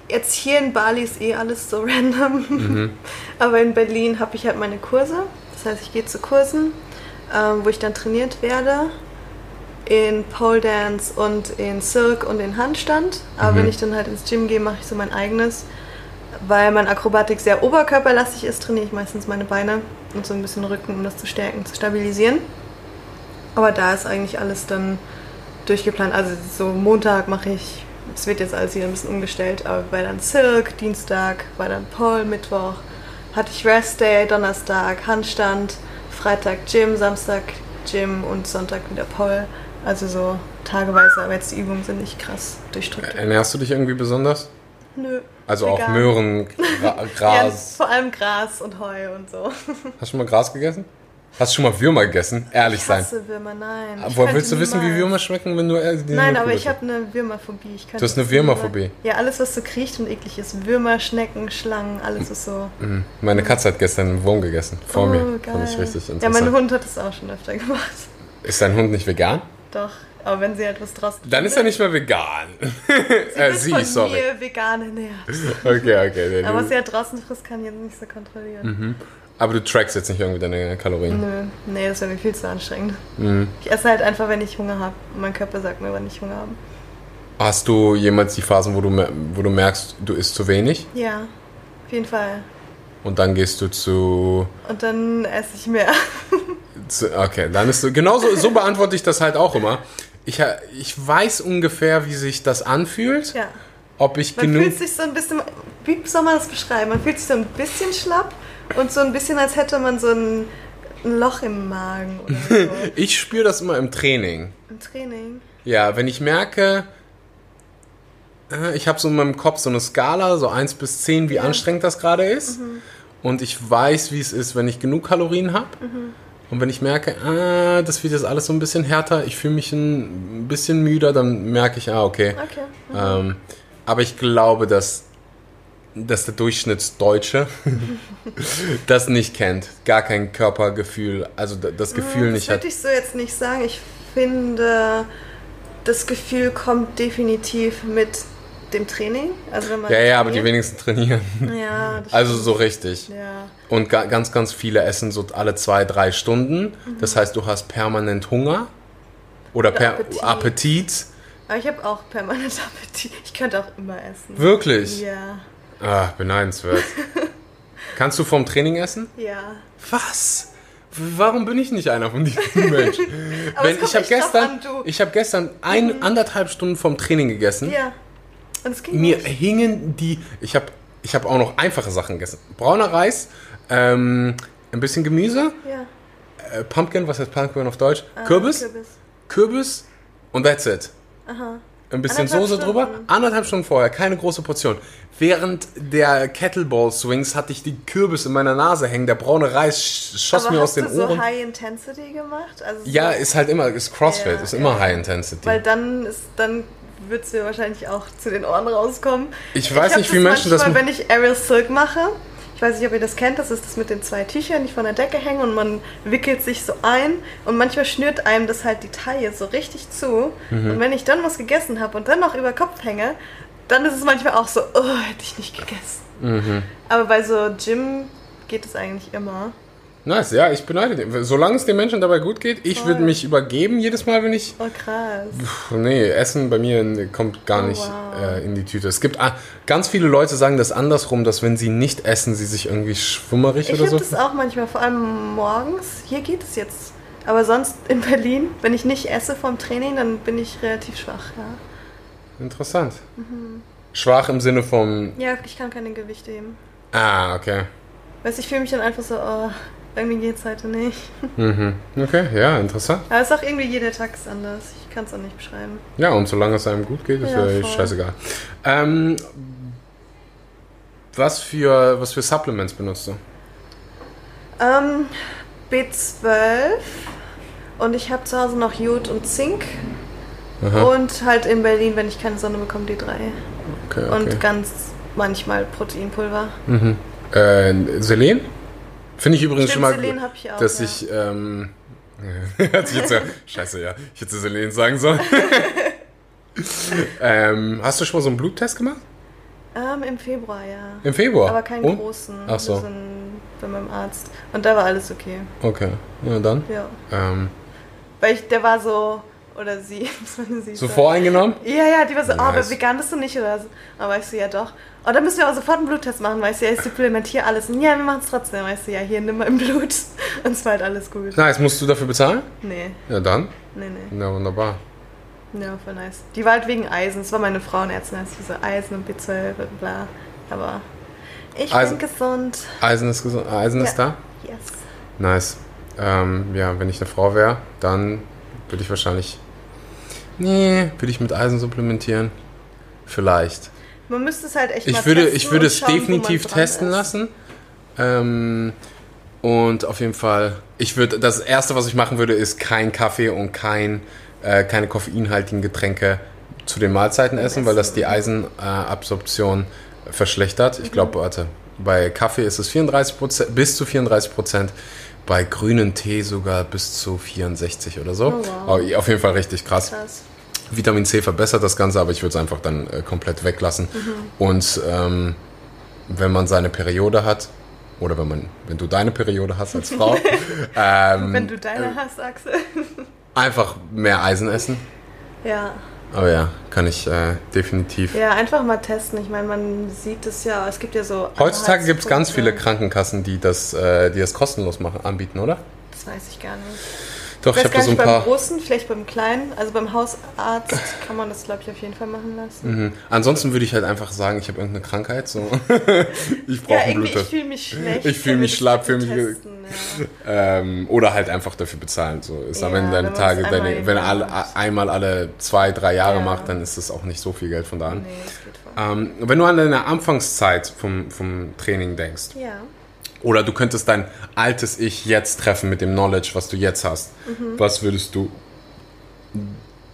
S2: Jetzt hier in Bali ist eh alles so random.
S1: Mhm.
S2: Aber in Berlin habe ich halt meine Kurse. Das heißt, ich gehe zu Kursen, ähm, wo ich dann trainiert werde. in Pole Dance und in Cirque und in Handstand. Aber
S1: Mhm.
S2: wenn ich dann halt ins Gym gehe, mache ich so mein eigenes. Weil mein Akrobatik sehr oberkörperlastig ist, trainiere ich meistens meine Beine und so ein bisschen Rücken, um das zu stärken, zu stabilisieren. Aber da ist eigentlich alles dann durchgeplant. Also so Montag mache ich, es wird jetzt alles wieder ein bisschen umgestellt, aber war dann Cirque, Dienstag war dann Pole, Mittwoch hatte ich Rest Day, Donnerstag Handstand, Freitag Gym, Samstag Gym und Sonntag wieder Pole. Also so tageweise, aber jetzt die Übungen sind nicht krass durchstrukturiert.
S1: Ernährst du dich irgendwie besonders?
S2: Nö.
S1: Also auch
S2: vegan.
S1: Möhren, Gra
S2: Ja,
S1: Gras.
S2: vor allem Gras und Heu und so.
S1: Hast du schon mal Gras gegessen? Hast du schon mal Würmer gegessen? Ehrlich
S2: Ich
S1: sein.
S2: hasse Würmer, nein. Könnte
S1: willst du wissen, wie. Würmer schmecken, wenn du äh, die
S2: Nein, aber ich habe eine Würmerphobie. Ich
S1: Du hast eine Würmerphobie?
S2: Ja, alles, was so kriecht und eklig ist. Würmer, Schnecken, Schlangen, alles ist so.
S1: Mhm. Meine Katze hat gestern einen Wurm gegessen. Vor
S2: oh,
S1: mir.
S2: geil.
S1: Fand ich richtig
S2: ja,
S1: interessant.
S2: mein Hund hat es auch schon öfter gemacht.
S1: ist dein Hund nicht vegan?
S2: Doch, aber wenn sie halt was draus
S1: Dann ist er nicht mehr vegan.
S2: Sie
S1: äh, sie,
S2: von
S1: sorry.
S2: mir vegan ernährt.
S1: Okay, okay.
S2: Aber was sie halt draußen frisst, kann ich jetzt nicht so kontrollieren.
S1: Mhm. Aber du trackst jetzt nicht irgendwie deine Kalorien.
S2: Nö, nee, das wäre mir viel zu anstrengend.
S1: Mhm.
S2: Ich esse halt einfach, wenn ich Hunger habe. Und mein Körper sagt mir, wann ich Hunger habe.
S1: Hast du jemals die Phasen, wo du, wo du merkst, du isst zu wenig
S2: Ja, auf jeden Fall.
S1: und dann gehst du zu,
S2: Und dann esse ich mehr.
S1: zu okay, dann ist du, genauso so beantworte ich das halt auch immer. Ich, ich weiß ungefähr, wie sich das anfühlt,
S2: Ja.
S1: ob ich
S2: Man
S1: genug
S2: fühlt sich so ein bisschen, wie soll man das beschreiben? Man fühlt sich so ein bisschen schlapp und so ein bisschen, als hätte man so ein, ein Loch im Magen oder so.
S1: Ich spüre das immer im Training.
S2: Im Training.
S1: Ja, wenn ich merke, äh, ich habe so in meinem Kopf so eine Skala, so 1 bis 10, wie
S2: Ja.
S1: anstrengend das gerade ist.
S2: Mhm.
S1: Und ich weiß, wie es ist, wenn ich genug Kalorien habe. Und wenn ich merke, ah, das wird jetzt alles so ein bisschen härter, ich fühle mich ein bisschen müder, dann merke ich, ah, okay.
S2: Okay.
S1: Ähm, aber ich glaube, dass, dass der Durchschnittsdeutsche das nicht kennt. Gar kein Körpergefühl, also das Gefühl
S2: das
S1: nicht hat.
S2: würde ich so jetzt nicht sagen. Ich finde, das Gefühl kommt definitiv mit dem Training. Also wenn man
S1: Ja, ja, aber die wenigsten trainieren.
S2: Ja, das
S1: Also
S2: stimmt.
S1: so richtig.
S2: Ja.
S1: Und ga ganz, ganz viele essen so alle zwei, drei Stunden. Das heißt, du hast permanent Hunger oder,
S2: Oder
S1: per
S2: Appetit.
S1: Appetit.
S2: Aber ich habe auch permanent Appetit. Ich könnte auch immer essen.
S1: Wirklich?
S2: Ja.
S1: Ah, beneidenswert. Kannst du vom Training essen?
S2: Ja.
S1: Was? Warum bin ich nicht einer von diesen Menschen? Wenn, ich habe gestern,
S2: an, du. Mhm.
S1: ich habe gestern ein, anderthalb Stunden vom Training gegessen.
S2: Ja. Und es ging
S1: Mir
S2: nicht.
S1: hingen die. Ich habe ich hab auch noch einfache Sachen gegessen. Brauner Reis, ähm, ein bisschen Gemüse,
S2: Ja.
S1: äh, Pumpkin, was heißt Pumpkin auf Deutsch?
S2: Ah,
S1: Kürbis,
S2: Kürbis.
S1: Kürbis und that's it.
S2: Aha.
S1: Ein bisschen Soße drüber,
S2: Stunden.
S1: anderthalb Stunden vorher, keine große Portion. Während der Kettlebell Swings hatte ich die Kürbis in meiner Nase hängen, der braune Reis sch- schoss
S2: Aber
S1: mir
S2: hast
S1: aus den
S2: du so
S1: Ohren.
S2: High Intensity gemacht? Also
S1: ja,
S2: so,
S1: ist halt immer, ist CrossFit,
S2: Ja,
S1: ist immer
S2: ja.
S1: High Intensity.
S2: Weil dann ist dann wird es dir wahrscheinlich auch zu den Ohren rauskommen.
S1: Ich weiß
S2: hab
S1: nicht, wie Menschen das
S2: manchmal,
S1: ma-
S2: wenn ich Aerial Silk mache. Ich weiß nicht, ob ihr das kennt. Das ist das mit den zwei Tüchern, die von der Decke hängen und man wickelt sich so ein und manchmal schnürt einem das halt die Taille so richtig zu.
S1: Mhm.
S2: Und wenn ich dann was gegessen habe und dann noch über Kopf hänge, dann ist es manchmal auch so, oh, hätte ich nicht gegessen.
S1: Mhm.
S2: Aber bei so Gym geht es eigentlich immer.
S1: Nice, ja, ich beneide den. Solange es den Menschen dabei gut geht, ich
S2: Voll.
S1: würde mich übergeben jedes Mal, wenn ich.
S2: Oh, krass.
S1: Puh, nee, Essen bei mir kommt gar
S2: Oh,
S1: nicht
S2: wow.
S1: äh, in die Tüte. Es gibt ah, ganz viele Leute sagen das andersrum, dass wenn sie nicht essen, sie sich irgendwie schwummerig
S2: Ich
S1: oder
S2: habe
S1: so.
S2: das auch manchmal, vor allem morgens. Hier geht es jetzt. Aber sonst in Berlin, wenn ich nicht esse vom Training, dann bin ich relativ schwach. Ja,
S1: Interessant.
S2: Mhm.
S1: Schwach im Sinne von.
S2: ja ich kann keine Gewichte heben.
S1: Ah, okay.
S2: Weißt, ich fühle mich dann einfach so, oh, irgendwie geht's heute nicht.
S1: Mhm. Okay, ja, interessant.
S2: Aber es ist auch irgendwie jeder Tag ist anders. Ich kann es auch nicht beschreiben.
S1: Ja, und solange es einem gut geht, ist
S2: Ja,
S1: ja, scheißegal. Ähm, was, für, was für Supplements benutzt du?
S2: Ähm, B12 und ich habe zu Hause noch Jod und Zink.
S1: Aha.
S2: Und halt in Berlin, wenn ich keine Sonne bekomme, D3.
S1: Okay, okay.
S2: Und ganz manchmal Proteinpulver.
S1: Mhm. Äh, Selen? Finde ich übrigens
S2: Stimmt,
S1: schon mal,
S2: hab ich auch,
S1: dass
S2: ja.
S1: ich, ähm, jetzt ja, scheiße, ja, ich hätte Selen sagen sollen. ähm, hast du schon mal so einen Bluttest gemacht?
S2: Ähm, Im Februar, ja.
S1: Im Februar?
S2: Aber keinen
S1: Und?
S2: großen.
S1: Ach so.
S2: Sind bei meinem Arzt. Und da war alles okay.
S1: Okay, ja dann.
S2: Ja.
S1: Ähm,
S2: Weil ich, der war so, Oder sie. Das Süße.
S1: So voreingenommen?
S2: Ja, ja, die war so, oh, aber vegan bist du nicht oder so. Aber ich so, ja doch. Oh, dann müssen wir aber sofort einen Bluttest machen, weißt du, ja, ich supplementiere alles. Und ja, wir machen es trotzdem, weißt du, ja, hier, nimm mal im Blut. Und es war halt alles gut.
S1: Nice, musst du dafür bezahlen?
S2: Nee,
S1: Ja, dann.
S2: nee, nee.
S1: Ja, wunderbar.
S2: Ja, voll nice. Die war halt wegen Eisen. Es war meine Frauenärztin, als diese Eisen und B12 und bla. Aber ich
S1: Eisen-
S2: bin gesund.
S1: Eisen ist, gesund, Eisen ist da?
S2: Yes.
S1: Nice. Ähm, ja, wenn ich eine Frau wäre, dann würde ich wahrscheinlich. Nee, würde ich mit Eisen supplementieren? Vielleicht.
S2: Man müsste es halt echt mal
S1: Ich würde,
S2: testen
S1: ich würde es
S2: schauen,
S1: definitiv testen
S2: ist.
S1: lassen. Ähm, und auf jeden Fall, ich würde, das erste, was ich machen würde, ist kein Kaffee und kein, äh, keine koffeinhaltigen Getränke zu den Mahlzeiten essen, weil das die Eisenabsorption verschlechtert. Ich
S2: Mhm.
S1: glaube, warte, bei Kaffee ist es 34%, bis zu 34 Prozent, bei grünen Tee sogar bis zu 64 oder so.
S2: Oh, wow.
S1: Auf jeden Fall richtig krass.
S2: Krass.
S1: Vitamin C verbessert das Ganze, aber ich würde es einfach dann äh, komplett weglassen.
S2: Mhm.
S1: Und ähm, wenn man seine Periode hat, oder wenn man, wenn du deine Periode hast als Frau, ähm,
S2: Wenn du deine hast, Axel.
S1: einfach mehr Eisen essen.
S2: Ja.
S1: Aber ja, kann ich äh, definitiv.
S2: Ja, einfach mal testen. Ich meine, man sieht es ja, es gibt ja so.
S1: Heutzutage gibt es ganz viele. Krankenkassen, die das, äh, die das kostenlos machen, anbieten, oder?
S2: Das weiß ich gar nicht.
S1: Doch,
S2: Ich
S1: habe da so ein
S2: nicht, beim
S1: paar.
S2: Großen, vielleicht beim Kleinen. Also beim Hausarzt kann man das, glaube ich, auf jeden Fall machen lassen.
S1: Mhm. Ansonsten würde ich halt einfach sagen, ich habe irgendeine Krankheit. So. ich brauche
S2: Ja,
S1: einen
S2: irgendwie, ich
S1: Bluttest.
S2: fühle mich schlecht.
S1: Ich fühl mich schlapp, fühl mich
S2: testen, ja.
S1: Ähm, oder halt einfach dafür bezahlen. So ist am
S2: Ja,
S1: Ende deine Tage,
S2: einmal
S1: deine, wenn alle, einmal alle zwei, drei Jahre
S2: Ja.
S1: macht, dann ist das auch nicht so viel Geld von da an.
S2: Nee, das geht voll.
S1: Ähm, wenn du an deine Anfangszeit vom, vom Training denkst,
S2: Ja.
S1: Oder du könntest dein altes Ich jetzt treffen mit dem Knowledge, was du jetzt hast,
S2: Mhm.
S1: was würdest du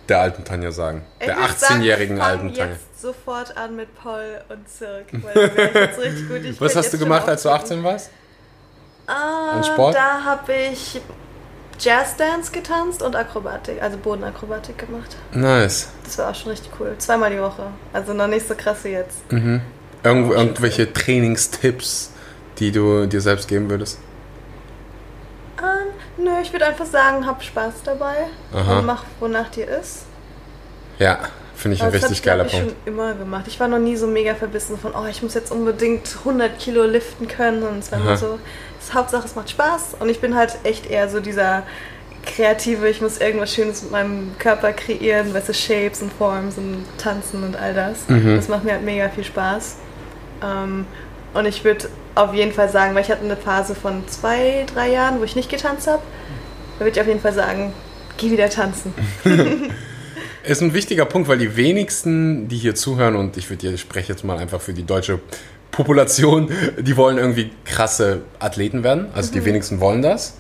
S1: der alten Tanja sagen?
S2: Ich
S1: der
S2: würd sagen,
S1: 18-jährigen
S2: fang
S1: alten Tanja.
S2: jetzt sofort an mit Paul und. Ich
S1: Was hast du gemacht, als du
S2: auftreten.
S1: 18 warst?
S2: Ah,
S1: An Sport?
S2: Da habe ich Jazzdance getanzt und Akrobatik, also Bodenakrobatik gemacht.
S1: Nice.
S2: Das war auch schon richtig cool. Zweimal die Woche. Also noch nicht so krass wie jetzt.
S1: Irgendwo, irgendwelche Trainingstipps, die du dir selbst geben würdest?
S2: Ähm, nö, ich würde einfach sagen, hab Spaß dabei
S1: Aha.
S2: und mach, wonach dir ist.
S1: Ja, finde ich ein
S2: das
S1: richtig
S2: hab
S1: geiler
S2: ich,
S1: Punkt.
S2: ich, schon immer gemacht. Ich war noch nie so mega verbissen von, oh, ich muss jetzt unbedingt 100 Kilo liften können. Und es war immer so, das Hauptsache, es macht Spaß. Und ich bin halt echt eher so dieser Kreative, ich muss irgendwas Schönes mit meinem Körper kreieren, weißt du, Shapes und Forms und Tanzen und all das.
S1: Mhm.
S2: Das macht mir halt mega viel Spaß. Ähm, und ich würde auf jeden Fall sagen, weil ich hatte eine Phase von zwei, drei Jahren, wo ich nicht getanzt habe, da würde ich auf jeden Fall sagen, geh wieder tanzen.
S1: Ist ein wichtiger Punkt, weil die wenigsten, die hier zuhören, und ich würde, ich spreche jetzt mal einfach für die deutsche Population, die wollen irgendwie krasse Athleten werden. Also
S2: Mhm.
S1: die wenigsten wollen das.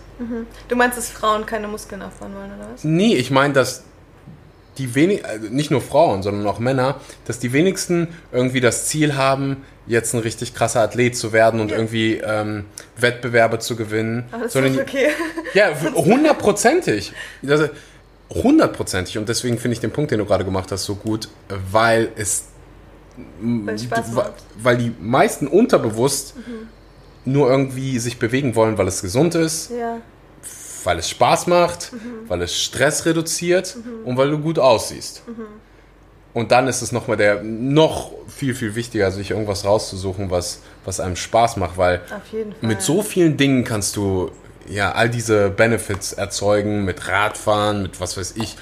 S2: Du meinst, dass Frauen keine Muskeln aufbauen wollen, oder was?
S1: Nee, ich meine, dass die wenig, also nicht nur Frauen, sondern auch Männer, dass die wenigsten irgendwie das Ziel haben, jetzt ein richtig krasser Athlet zu werden und
S2: Ja.
S1: irgendwie ähm, Wettbewerbe zu gewinnen.
S2: Aber das
S1: sondern
S2: ist okay.
S1: Ja, hundertprozentig. Das- Hundertprozentig. Und deswegen finde ich den Punkt, den du gerade gemacht hast, so gut, weil es.
S2: Weil.
S1: Weil die meisten unterbewusst nur irgendwie sich bewegen wollen, weil es gesund ist,
S2: Ja,
S1: weil es Spaß macht,
S2: Mhm.
S1: weil es Stress reduziert und weil du gut aussiehst.
S2: Mhm.
S1: Und dann ist es nochmal der noch viel, viel wichtiger, sich irgendwas rauszusuchen, was, was einem Spaß macht, weil mit so vielen Dingen kannst du ja all diese Benefits erzeugen, mit Radfahren, mit was weiß ich,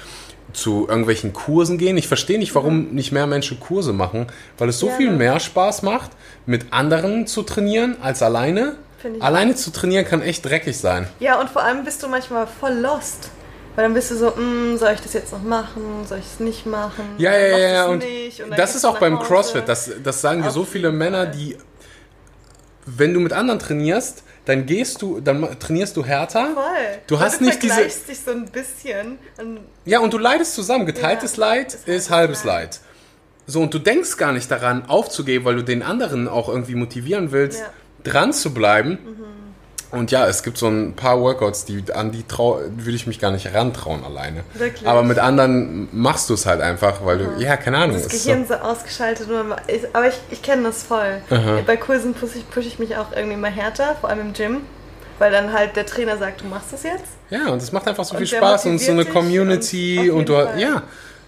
S1: zu irgendwelchen Kursen gehen. Ich verstehe nicht, warum nicht mehr Menschen Kurse machen, weil es so
S2: Ja,
S1: viel
S2: ne?
S1: mehr Spaß macht, mit anderen zu trainieren als alleine.
S2: Find ich
S1: Alleine zu trainieren kann echt dreckig sein.
S2: Ja, und vor allem bist du manchmal voll lost. Weil dann bist du so, mm, soll ich das jetzt noch machen? Soll ich es nicht machen?
S1: Ja, ja, ja, ja. Und
S2: dann
S1: das ist
S2: du
S1: auch beim
S2: Hause.
S1: CrossFit. Das, das sagen dir so viele Männer, die, wenn du mit anderen trainierst, dann gehst du, dann trainierst du härter.
S2: Voll.
S1: Du hast nicht diese-
S2: vergleichst dich so ein bisschen. Und
S1: Ja, und du leidest zusammen. Geteiltes
S2: Ja,
S1: Leid
S2: ist
S1: ist,
S2: halbes
S1: halbes Leid. So, und du denkst gar nicht daran, aufzugeben, weil du den anderen auch irgendwie motivieren willst,
S2: Ja.
S1: Dran zu bleiben. Und ja, es gibt so ein paar Workouts, die an die würde ich mich gar nicht rantrauen alleine.
S2: Wirklich?
S1: Aber mit anderen machst du es halt einfach, weil du, ja, keine Ahnung.
S2: das Gehirn so ausgeschaltet. Und man, ich, aber ich, ich kenne das voll.
S1: Aha.
S2: Bei Kursen pushe ich, push ich mich auch irgendwie mal härter, vor allem im Gym. Weil dann halt der Trainer sagt, du machst das jetzt.
S1: Ja, und es macht einfach so
S2: Und
S1: viel Spaß und so eine Community
S2: und
S1: und, du
S2: Fall.
S1: ja,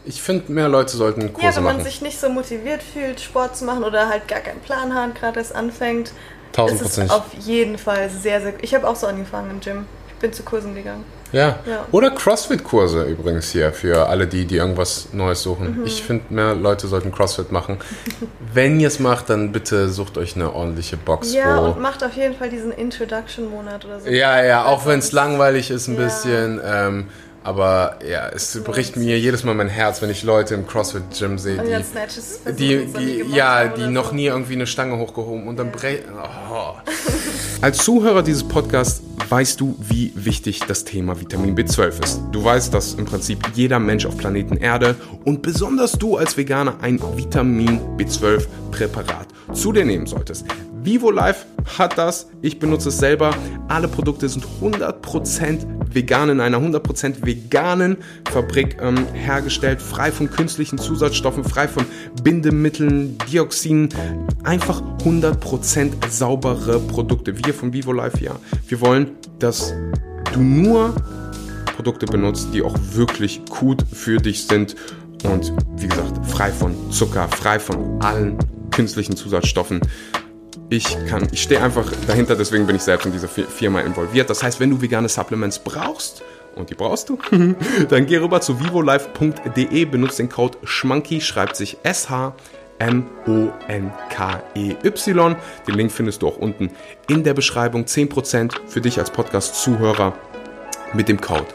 S1: ich finde, mehr Leute sollten Kurse
S2: Ja, wenn man
S1: machen.
S2: sich nicht so motiviert fühlt, Sport zu machen oder halt gar keinen Plan hat, gerade erst anfängt,
S1: Tausendprozentig.
S2: auf jeden Fall sehr, sehr. Ich habe auch so angefangen im Gym. Ich bin zu Kursen gegangen.
S1: Ja.
S2: Ja.
S1: Oder CrossFit-Kurse übrigens hier für alle die, die irgendwas Neues suchen.
S2: Mhm.
S1: Ich finde, mehr Leute sollten CrossFit machen. Wenn ihr es macht, dann bitte sucht euch eine ordentliche Box.
S2: Ja, und macht auf jeden Fall diesen Introduction-Monat oder so.
S1: ja, ja, auch wenn es langweilig ist ein
S2: Ja.
S1: bisschen. Ähm, aber ja, es bricht mir jedes Mal mein Herz, wenn ich Leute im CrossFit-Gym sehe,
S2: Und dann
S1: die, die, die ja, die noch
S2: so.
S1: nie irgendwie eine Stange hochgehoben und dann brechen. Oh. Als Zuhörer dieses Podcasts weißt du, wie wichtig das Thema Vitamin B12 ist. Du weißt, dass im Prinzip jeder Mensch auf Planeten Erde und besonders du als Veganer ein Vitamin B12 Präparat zu dir nehmen solltest. Vivo Life hat das, ich benutze es selber. Alle Produkte sind 100% vegan in einer 100% veganen Fabrik ähm, hergestellt, frei von künstlichen Zusatzstoffen, frei von Bindemitteln, Dioxinen, einfach 100% saubere Produkte. Wir von Vivo Life, ja, wir wollen, dass du nur Produkte benutzt, die auch wirklich gut für dich sind und wie gesagt, frei von Zucker, frei von allen künstlichen Zusatzstoffen. Ich kann, ich stehe einfach dahinter, deswegen bin ich selbst in dieser Fi- Firma involviert. Das heißt, wenn du vegane Supplements brauchst, und die brauchst du, dann geh rüber zu vivolife.de, benutzt den Code SCHMANKY, schreibt sich S-H-M-O-N-K-E-Y. Den Link findest du auch unten in der Beschreibung. 10% für dich als Podcast-Zuhörer mit dem Code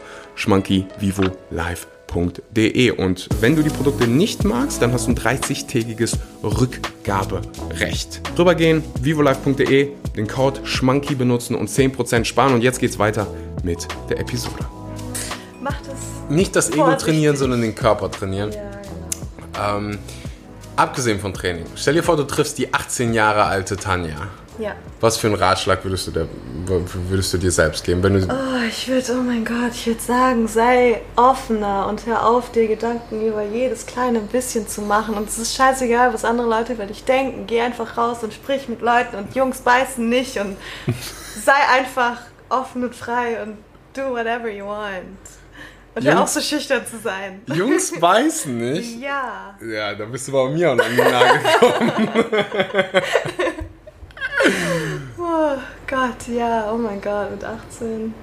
S1: schmankyvivolive.de. Und wenn du die Produkte nicht magst, dann hast du ein 30-tägiges Rückgaberecht. Rübergehen, vivolive.de, den Code schmanky benutzen und 10% sparen. Und jetzt geht's weiter mit der Episode.
S2: Macht es.
S1: Nicht das Ego trainieren, sondern den Körper trainieren.
S2: Ja, genau.
S1: Ähm, abgesehen von Training. Stell dir vor, du triffst die 18 Jahre alte Tanja.
S2: Ja.
S1: Was für einen Ratschlag würdest du, der, würdest du dir selbst geben, wenn du
S2: Oh, ich würde, oh mein Gott, ich würde sagen, sei offener und hör auf, dir Gedanken über jedes kleine bisschen zu machen. Und es ist scheißegal, was andere Leute über dich denken. Geh einfach raus und sprich mit Leuten und Jungs beißen nicht und sei einfach offen und frei und do whatever you want. Und
S1: Jungs-
S2: auf, so schüchtern zu sein.
S1: Jungs beißen nicht?
S2: Ja.
S1: Ja, da bist du bei mir und an die Nagel gekommen.
S2: Oh Gott, ja, oh mein Gott, mit 18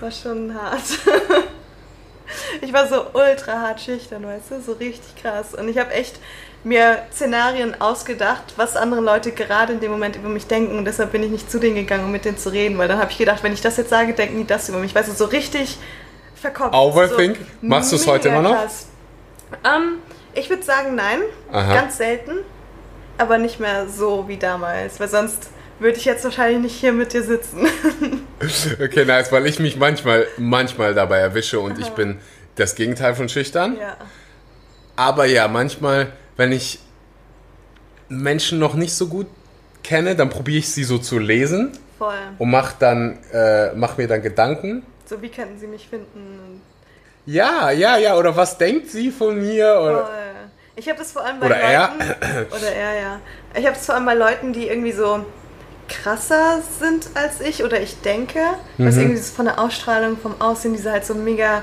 S2: war schon hart. Ich war so ultra hart schüchtern, weißt du, so richtig krass. Und ich habe echt mir Szenarien ausgedacht, was andere Leute gerade in dem Moment über mich denken. Und deshalb bin ich nicht zu denen gegangen, um mit denen zu reden, weil dann habe ich gedacht, wenn ich das jetzt sage, denken die das über mich. Weißt du, so richtig verkopft.
S1: Overthink?
S2: So
S1: Machst du's heute
S2: mega
S1: immer noch?
S2: Ähm, ich würde sagen, nein.
S1: Aha.
S2: Ganz selten. Aber nicht mehr so wie damals, weil sonst würde ich jetzt wahrscheinlich nicht hier mit dir sitzen.
S1: Okay, nice, weil ich mich manchmal, manchmal dabei erwische und ich bin das Gegenteil von schüchtern.
S2: ja.
S1: Aber ja, manchmal, wenn ich Menschen noch nicht so gut kenne, dann probiere ich sie so zu lesen
S2: Voll.
S1: und mach dann, äh, mach mir dann Gedanken.
S2: So, wie könnten sie mich finden?
S1: Ja, ja, ja, oder was denkt sie von mir? Oder,
S2: Voll. Ich habe das vor allem bei
S1: Oder er.
S2: Leuten. Oder er, ja. Ich habe das vor allem bei Leuten, die irgendwie so krasser sind als ich oder ich denke. Was
S1: Mhm.
S2: irgendwie so von der Ausstrahlung, vom Aussehen, die so halt so mega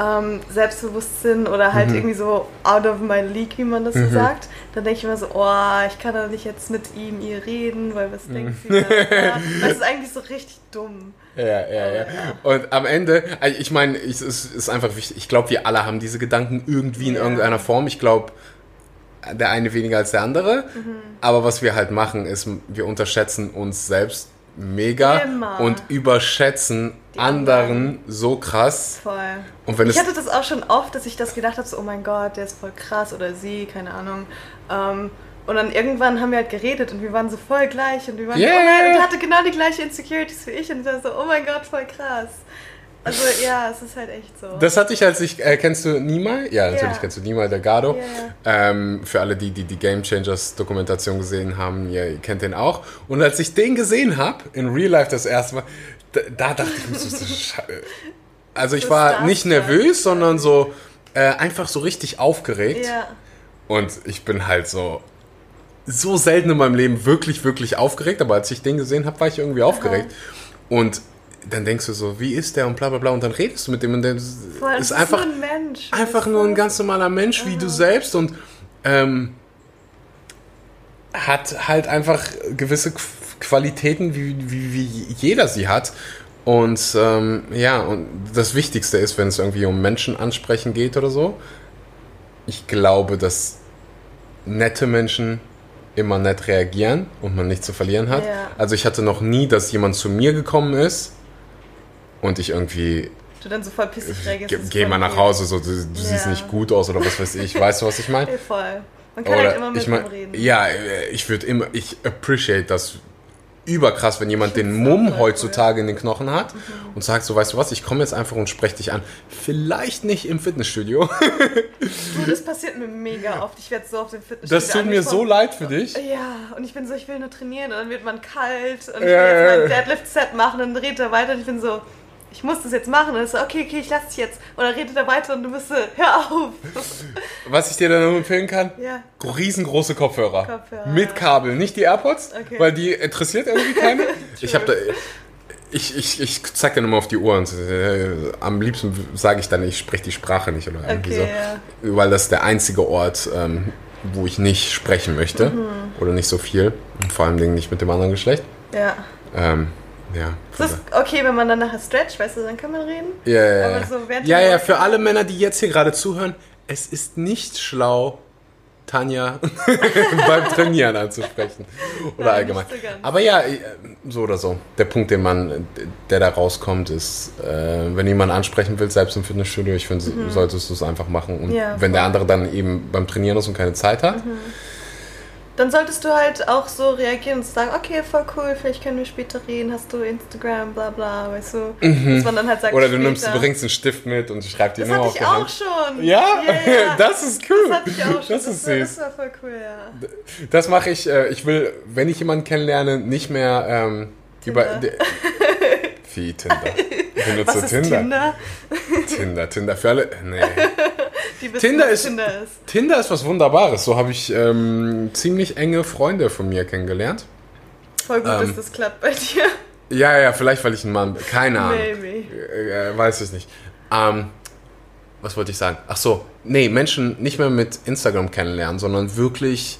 S2: ähm, selbstbewusst sind oder
S1: Mhm.
S2: halt irgendwie so out of my league, wie man das so sagt. Dann denke ich immer so, oh, ich kann doch nicht jetzt mit ihm, ihr reden, weil was denkt
S1: Mhm.
S2: sie da? Das ist eigentlich so richtig dumm.
S1: Ja, ja, ja. Und am Ende, also ich meine, es ist, ist einfach wichtig. Ich glaube, wir alle haben diese Gedanken irgendwie in
S2: Ja.
S1: irgendeiner Form. Ich glaube, der eine weniger als der andere.
S2: Mhm.
S1: Aber was wir halt machen, ist, wir unterschätzen uns selbst mega
S2: Immer.
S1: und überschätzen
S2: Die
S1: anderen so krass.
S2: Voll.
S1: Und wenn
S2: ich
S1: es
S2: hatte das auch schon oft, dass ich das gedacht habe, so, oh mein Gott, der ist voll krass oder sie, keine Ahnung. Ähm, und dann irgendwann haben wir halt geredet und wir waren so voll gleich und wir waren
S1: Yeah.
S2: so, oh nein, und hatte genau die gleiche Insecurities wie ich und ich war so, oh mein Gott, voll krass. Also ja, es ist halt echt so.
S1: Das hatte ich, als ich, äh, kennst du Nimai? Ja, natürlich
S2: Ja.
S1: kennst du Nimai Delgado.
S2: Ja,
S1: Ähm, für alle, die, die die Game Changers Dokumentation gesehen haben, ihr, kennt den auch. Und als ich den gesehen habe, in Real Life das erste Mal, da, da dachte ich mir so, also ich war nicht nervös, sondern so äh, einfach so richtig aufgeregt.
S2: ja.
S1: Und ich bin halt so so selten in meinem Leben wirklich, wirklich aufgeregt. Aber als ich den gesehen habe, war ich irgendwie aufgeregt. Und dann denkst du so, wie ist der und bla bla bla und dann redest du mit dem und der
S2: Voll, das
S1: ist einfach,
S2: nur ein Mensch.
S1: einfach nur ein ganz normaler Mensch wie du selbst und ähm, hat halt einfach gewisse Qu- Qualitäten, wie, wie, wie jeder sie hat. Und ähm, ja, und das Wichtigste ist, wenn es irgendwie um Menschen ansprechen geht oder so, ich glaube, dass nette Menschen immer nett reagieren und man nichts zu verlieren hat.
S2: Ja.
S1: Also ich hatte noch nie, dass jemand zu mir gekommen ist und ich irgendwie
S2: Du dann so voll pissig reagierst. Das ist
S1: geh mal nach. Hause, so, du, du siehst
S2: Ja.
S1: nicht gut aus oder was weiß ich. Weißt du, was ich meine?
S2: Voll. Man kann halt immer mit
S1: ich mein,
S2: reden.
S1: ja, äh, ich würde immer, ich appreciate das überkrass, wenn jemand den Mumm heutzutage in den Knochen hat und sagt so, weißt du was, ich komme jetzt einfach und spreche dich an. Vielleicht nicht im Fitnessstudio.
S2: Du, das passiert mir mega oft. Ich werde so auf dem Fitnessstudio
S1: Das tut mir so leid für dich.
S2: Ja, und ich bin so, ich will nur trainieren und dann wird man kalt und ich will jetzt mein. Deadlift-Set machen und dann redet er weiter und ich bin so, ich muss das jetzt machen und er ist so, okay, okay, ich lass dich jetzt. Und dann redet er weiter und du bist so, hör auf.
S1: Was ich dir dann nur empfehlen kann,
S2: Ja.
S1: riesengroße Kopfhörer.
S2: Kopfhörer,
S1: Mit
S2: ja.
S1: Kabel, nicht die AirPods,
S2: Okay.
S1: weil die interessiert irgendwie keine. ich habe da... Ich, ich, ich zeig dann immer auf die Uhr und äh, am liebsten sage ich dann, ich spreche die Sprache nicht oder irgendwie
S2: Okay,
S1: so. Weil das ist der einzige Ort, ähm, wo ich nicht sprechen möchte
S2: Mhm.
S1: oder nicht so viel. Und vor allem Dingen nicht mit dem anderen Geschlecht.
S2: Ja.
S1: Ähm, ja.
S2: Das ist okay, wenn man dann nachher stretcht, weißt du, dann kann man reden.
S1: Ja, ja, ja.
S2: so
S1: ja, ja, für alle Männer, die jetzt hier gerade zuhören, es ist nicht schlau, Tanja beim Trainieren anzusprechen. Oder
S2: Nein,
S1: allgemein.
S2: so.
S1: Aber ja, äh, so oder so. Der Punkt, den man, der da rauskommt, ist, äh, wenn jemand ansprechen will, selbst im Fitnessstudio, ich finde, solltest du es einfach machen. Und
S2: Mhm. Ja,
S1: wenn der
S2: voll.
S1: andere dann eben beim Trainieren ist und keine Zeit hat,
S2: Mhm. Dann solltest du halt auch so reagieren und sagen, okay, voll cool, vielleicht können wir später reden, hast du Instagram, bla bla, weißt du. Dass man dann halt sagt,
S1: oder du
S2: später.
S1: nimmst, du bringst einen Stift mit und schreibst dir
S2: Das
S1: nur
S2: hatte
S1: auf
S2: ich
S1: die
S2: auch
S1: Hand.
S2: schon.
S1: Ja?
S2: ja.
S1: Das ist cool.
S2: Das hatte ich auch schon.
S1: Das ist
S2: war,
S1: süß.
S2: Das war voll cool, ja.
S1: Das mache ich. Äh, ich will, wenn ich jemanden kennenlerne, nicht mehr ähm, über. Wie Tinder? Benutzt
S2: Was ist
S1: Tinder?
S2: Tinder?
S1: Tinder, Tinder für alle. Nee. Tinder ist-
S2: Tinder ist.
S1: Tinder ist was Wunderbares. So habe ich ähm, ziemlich enge Freunde von mir kennengelernt.
S2: Voll gut,
S1: Ähm,
S2: dass das klappt bei dir.
S1: Ja, ja, vielleicht weil ich ein Mann bin. Keine Ahnung.
S2: Maybe.
S1: Äh, äh, weiß ich nicht. Ähm, was wollte ich sagen? Ach so, nee, Menschen nicht mehr mit Instagram kennenlernen, sondern wirklich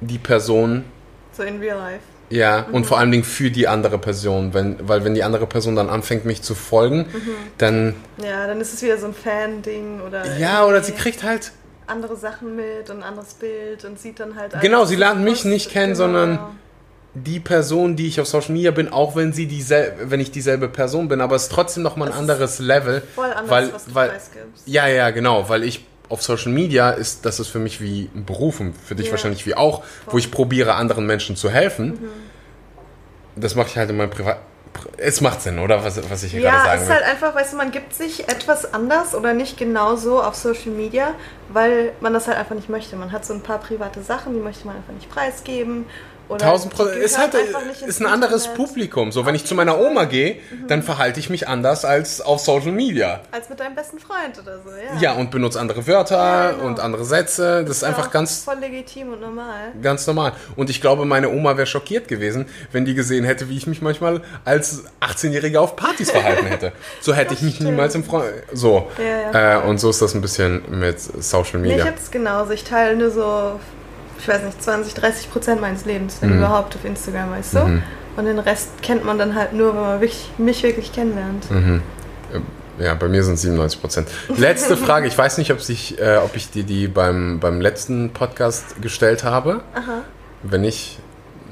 S1: die Person
S2: So in real life.
S1: Ja,
S2: Mhm.
S1: und vor allen Dingen für die andere Person, wenn, weil wenn die andere Person dann anfängt, mich zu folgen,
S2: Mhm.
S1: dann,
S2: Ja, dann ist es wieder so ein Fan-Ding oder.
S1: ja, oder sie kriegt halt,
S2: andere Sachen mit und ein anderes Bild und sieht dann halt.
S1: Genau, sie lernt mich nicht kennen,
S2: Genau.
S1: sondern- die Person, die ich auf Social Media bin, auch wenn sie diesel wenn ich dieselbe Person bin, aber es ist trotzdem nochmal ein
S2: ist
S1: anderes Level.
S2: Voll anders,
S1: weil,
S2: was du
S1: weil, ja, ja, genau, weil ich auf Social Media ist, das ist für mich wie ein Beruf und für dich
S2: Ja.
S1: wahrscheinlich wie auch, wo ich probiere, anderen Menschen zu helfen.
S2: Mhm.
S1: Das mache ich halt in meinem Privat... Es macht Sinn, oder? Was, was ich hier
S2: Ja,
S1: gerade
S2: es
S1: sagen
S2: ist
S1: will.
S2: halt einfach, weißt du, man gibt sich etwas anders oder nicht genauso auf Social Media, weil man das halt einfach nicht möchte. Man hat so ein paar private Sachen, die möchte man einfach nicht preisgeben. Oder
S1: 1000
S2: die
S1: Prozent. Ist halt ist ein anderes
S2: Internet.
S1: Publikum. So, wenn ich zu meiner Oma gehe, dann verhalte ich mich anders als auf Social Media.
S2: Als mit deinem besten Freund oder so, ja.
S1: Ja, und benutze andere Wörter
S2: Ja, genau.
S1: und andere Sätze. Das ist
S2: ja
S1: einfach ganz,
S2: Voll legitim und normal.
S1: ganz normal. Und ich glaube, meine Oma wäre schockiert gewesen, wenn die gesehen hätte, wie ich mich manchmal als 18-Jähriger auf Partys verhalten hätte. So hätte ich mich
S2: stimmt.
S1: niemals im Freund. So.
S2: Ja,
S1: Äh, und so ist das ein bisschen mit Social
S2: Nee, ich
S1: Media.
S2: hab's genauso. Ich teile nur so, ich weiß nicht, 20, 30 Prozent meines Lebens, wenn
S1: Mhm.
S2: überhaupt, auf Instagram, weißt du? Und den Rest kennt man dann halt nur, wenn man wirklich, mich wirklich kennenlernt.
S1: Mhm. Ja, bei mir sind es 97 Prozent. Letzte Frage. Ich weiß nicht, ob, sich, äh, ob ich dir die beim, beim letzten Podcast gestellt habe.
S2: Aha.
S1: Wenn nicht,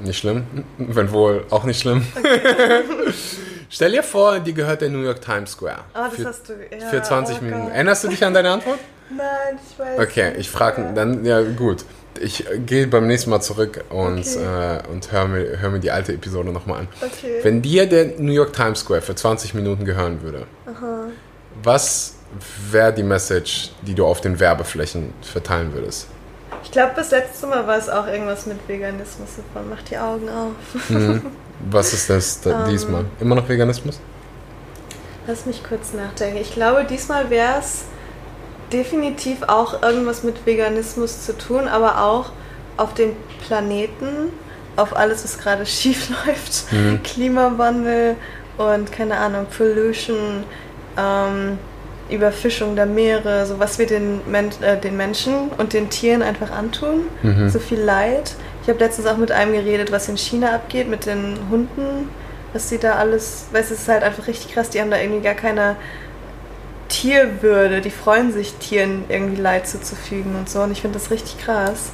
S1: nicht schlimm. Wenn wohl, auch nicht schlimm. Stell dir vor, dir gehört der New York Times Square.
S2: Oh, das
S1: für,
S2: hast du. Ja,
S1: für 20
S2: oh
S1: Minuten. Erinnerst du dich an deine Antwort?
S2: Nein, ich weiß.
S1: Okay, ich frage dann, ja gut. Ich gehe beim nächsten Mal zurück und,
S2: Okay.
S1: äh, und höre mir, hör mir die alte Episode nochmal an.
S2: Okay.
S1: Wenn dir der New York Times Square für 20 Minuten gehören würde, was wäre die Message, die du auf den Werbeflächen verteilen würdest?
S2: Ich glaube, das letzte Mal war es auch irgendwas mit Veganismus. Man macht die Augen auf.
S1: Was ist das da,
S2: Ähm.
S1: diesmal? Immer noch Veganismus?
S2: Lass mich kurz nachdenken. Ich glaube, diesmal wäre es definitiv auch irgendwas mit Veganismus zu tun, aber auch auf den Planeten auf alles, was gerade schief läuft. Klimawandel und keine Ahnung, Pollution, ähm, Überfischung der Meere, so was wir den, Men äh, den Menschen und den Tieren einfach antun. So viel Leid. Ich habe letztens auch mit einem geredet, was in China abgeht, mit den Hunden, was sie da alles, du, es ist halt einfach richtig krass, die haben da irgendwie gar keine Tierwürde, die freuen sich, Tieren irgendwie Leid zuzufügen und so. Und ich finde das richtig krass.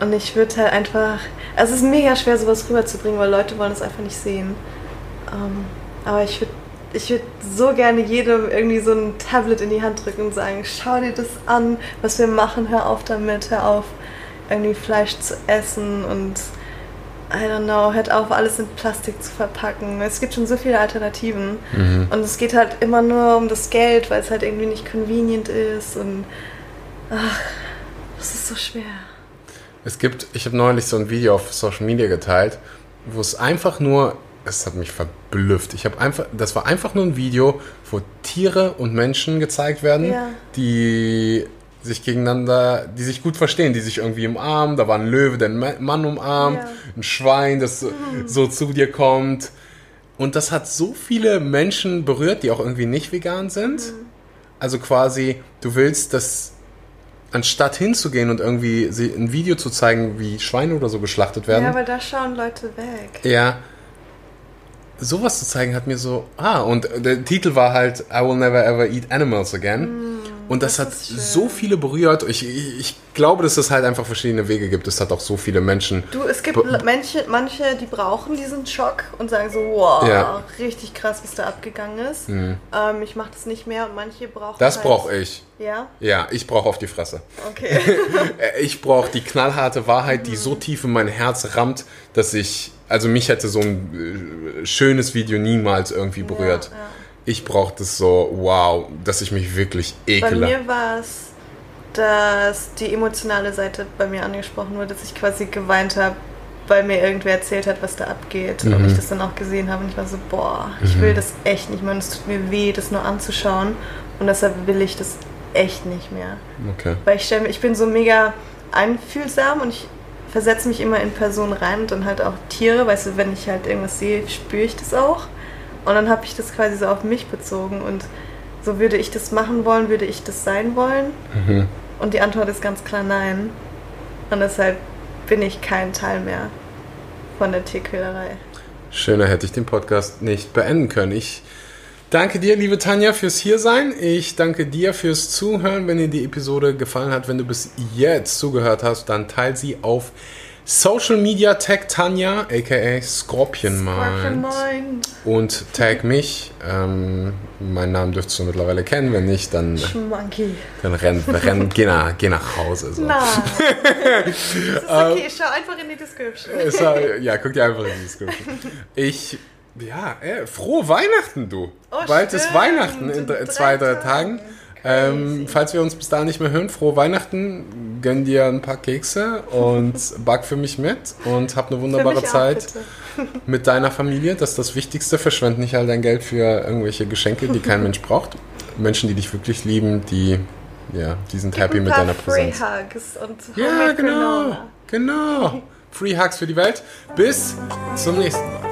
S2: Und ich würde halt einfach. Also es ist mega schwer, sowas rüberzubringen, weil Leute wollen es einfach nicht sehen. Ähm, aber ich würde ich würd so gerne jedem irgendwie so ein Tablet in die Hand drücken und sagen, schau dir das an, was wir machen, hör auf damit, hör auf, irgendwie Fleisch zu essen und I don't know, hört auf, alles in Plastik zu verpacken. Es gibt schon so viele Alternativen. Und es geht halt immer nur um das Geld, weil es halt irgendwie nicht convenient ist und ach, das ist so schwer.
S1: Es gibt, ich habe neulich so ein Video auf Social Media geteilt, wo es einfach nur, es hat mich verblüfft. Ich habe einfach, das war einfach nur ein Video, wo Tiere und Menschen gezeigt werden,
S2: Ja.
S1: die sich gegeneinander, die sich gut verstehen, die sich irgendwie umarmen. Da war ein Löwe, der einen Ma- Mann umarmt,
S2: Ja.
S1: ein Schwein, das so- so zu dir kommt. Und das hat so viele Menschen berührt, die auch irgendwie nicht vegan sind. Also quasi, du willst, dass anstatt hinzugehen und irgendwie ein Video zu zeigen, wie Schweine oder so geschlachtet werden,
S2: Ja, weil da schauen Leute weg.
S1: ja, sowas zu zeigen hat mir so, ah, und der Titel war halt I will never ever eat animals again. Und das,
S2: das
S1: hat so viele berührt. Ich, ich, ich glaube, dass es halt einfach verschiedene Wege gibt. Es hat auch so viele Menschen.
S2: Du, es gibt manche, manche, die brauchen diesen Schock und sagen so, wow,
S1: Ja. Mhm.
S2: richtig krass, was da abgegangen ist. Ähm, ich mache das nicht mehr und manche brauchen
S1: Das
S2: halt,
S1: brauche ich.
S2: Ja,
S1: Ja, ich brauche auf die Fresse.
S2: okay.
S1: Äh, Ich brauche die knallharte Wahrheit, die so tief in mein Herz rammt, dass ich, also mich hätte so ein äh, schönes Video niemals irgendwie berührt.
S2: ja.
S1: Ich brauche das so, wow, dass ich mich wirklich
S2: Bei
S1: ekele.
S2: mir war es, dass die emotionale Seite bei mir angesprochen wurde, dass ich quasi geweint habe, weil mir irgendwer erzählt hat, was da abgeht.
S1: Mhm.
S2: Und ich das dann auch gesehen habe und ich war so, boah, ich will das echt nicht mehr und es tut mir weh, das nur anzuschauen. Und deshalb will ich das echt nicht mehr.
S1: Okay.
S2: Weil ich stelle ich bin so mega einfühlsam und ich versetze mich immer in Personen rein und dann halt auch Tiere, weißt du, wenn ich halt irgendwas sehe, spüre ich das auch. Und dann habe ich das quasi so auf mich bezogen und so würde ich das machen wollen, würde ich das sein wollen?
S1: Mhm.
S2: Und die Antwort ist ganz klar nein. Und deshalb bin ich kein Teil mehr von der Tierquälerei.
S1: Schöner hätte ich den Podcast nicht beenden können. Ich danke dir, liebe Tanja, fürs Hiersein. Ich danke dir fürs Zuhören. Wenn dir die Episode gefallen hat, wenn du bis jetzt zugehört hast, dann teil sie auf Social Media, tag Tanja, aka Scorpion Mind. Und tag mich. Ähm, meinen Namen dürftest du mittlerweile kennen. Wenn nicht, dann,
S2: Monkey.
S1: dann renn, renn geh, nach, geh nach Hause. So.
S2: Nein. ist okay, schau einfach in die Description.
S1: Es war- ja, guck dir einfach in die Description. Ich, ja, äh, frohe Weihnachten, du.
S2: Oh,
S1: Bald ist
S2: stimmt.
S1: Weihnachten in,
S2: In
S1: zwei, drei
S2: drei
S1: Tagen.
S2: Tagen.
S1: Ähm, falls wir uns bis dahin nicht mehr hören, frohe Weihnachten. Gönn dir ein paar Kekse und back für mich mit und hab eine wunderbare
S2: auch,
S1: Zeit
S2: bitte.
S1: mit deiner Familie. Das ist das Wichtigste. Verschwend nicht all dein Geld für irgendwelche Geschenke, die kein Mensch braucht. Menschen, die dich wirklich lieben, die, ja, die sind happy
S2: ein
S1: mit deiner
S2: Free
S1: Präsenz.
S2: Hugs und
S1: Ja, genau. Genau. Free Hugs für die Welt. Bis zum nächsten Mal.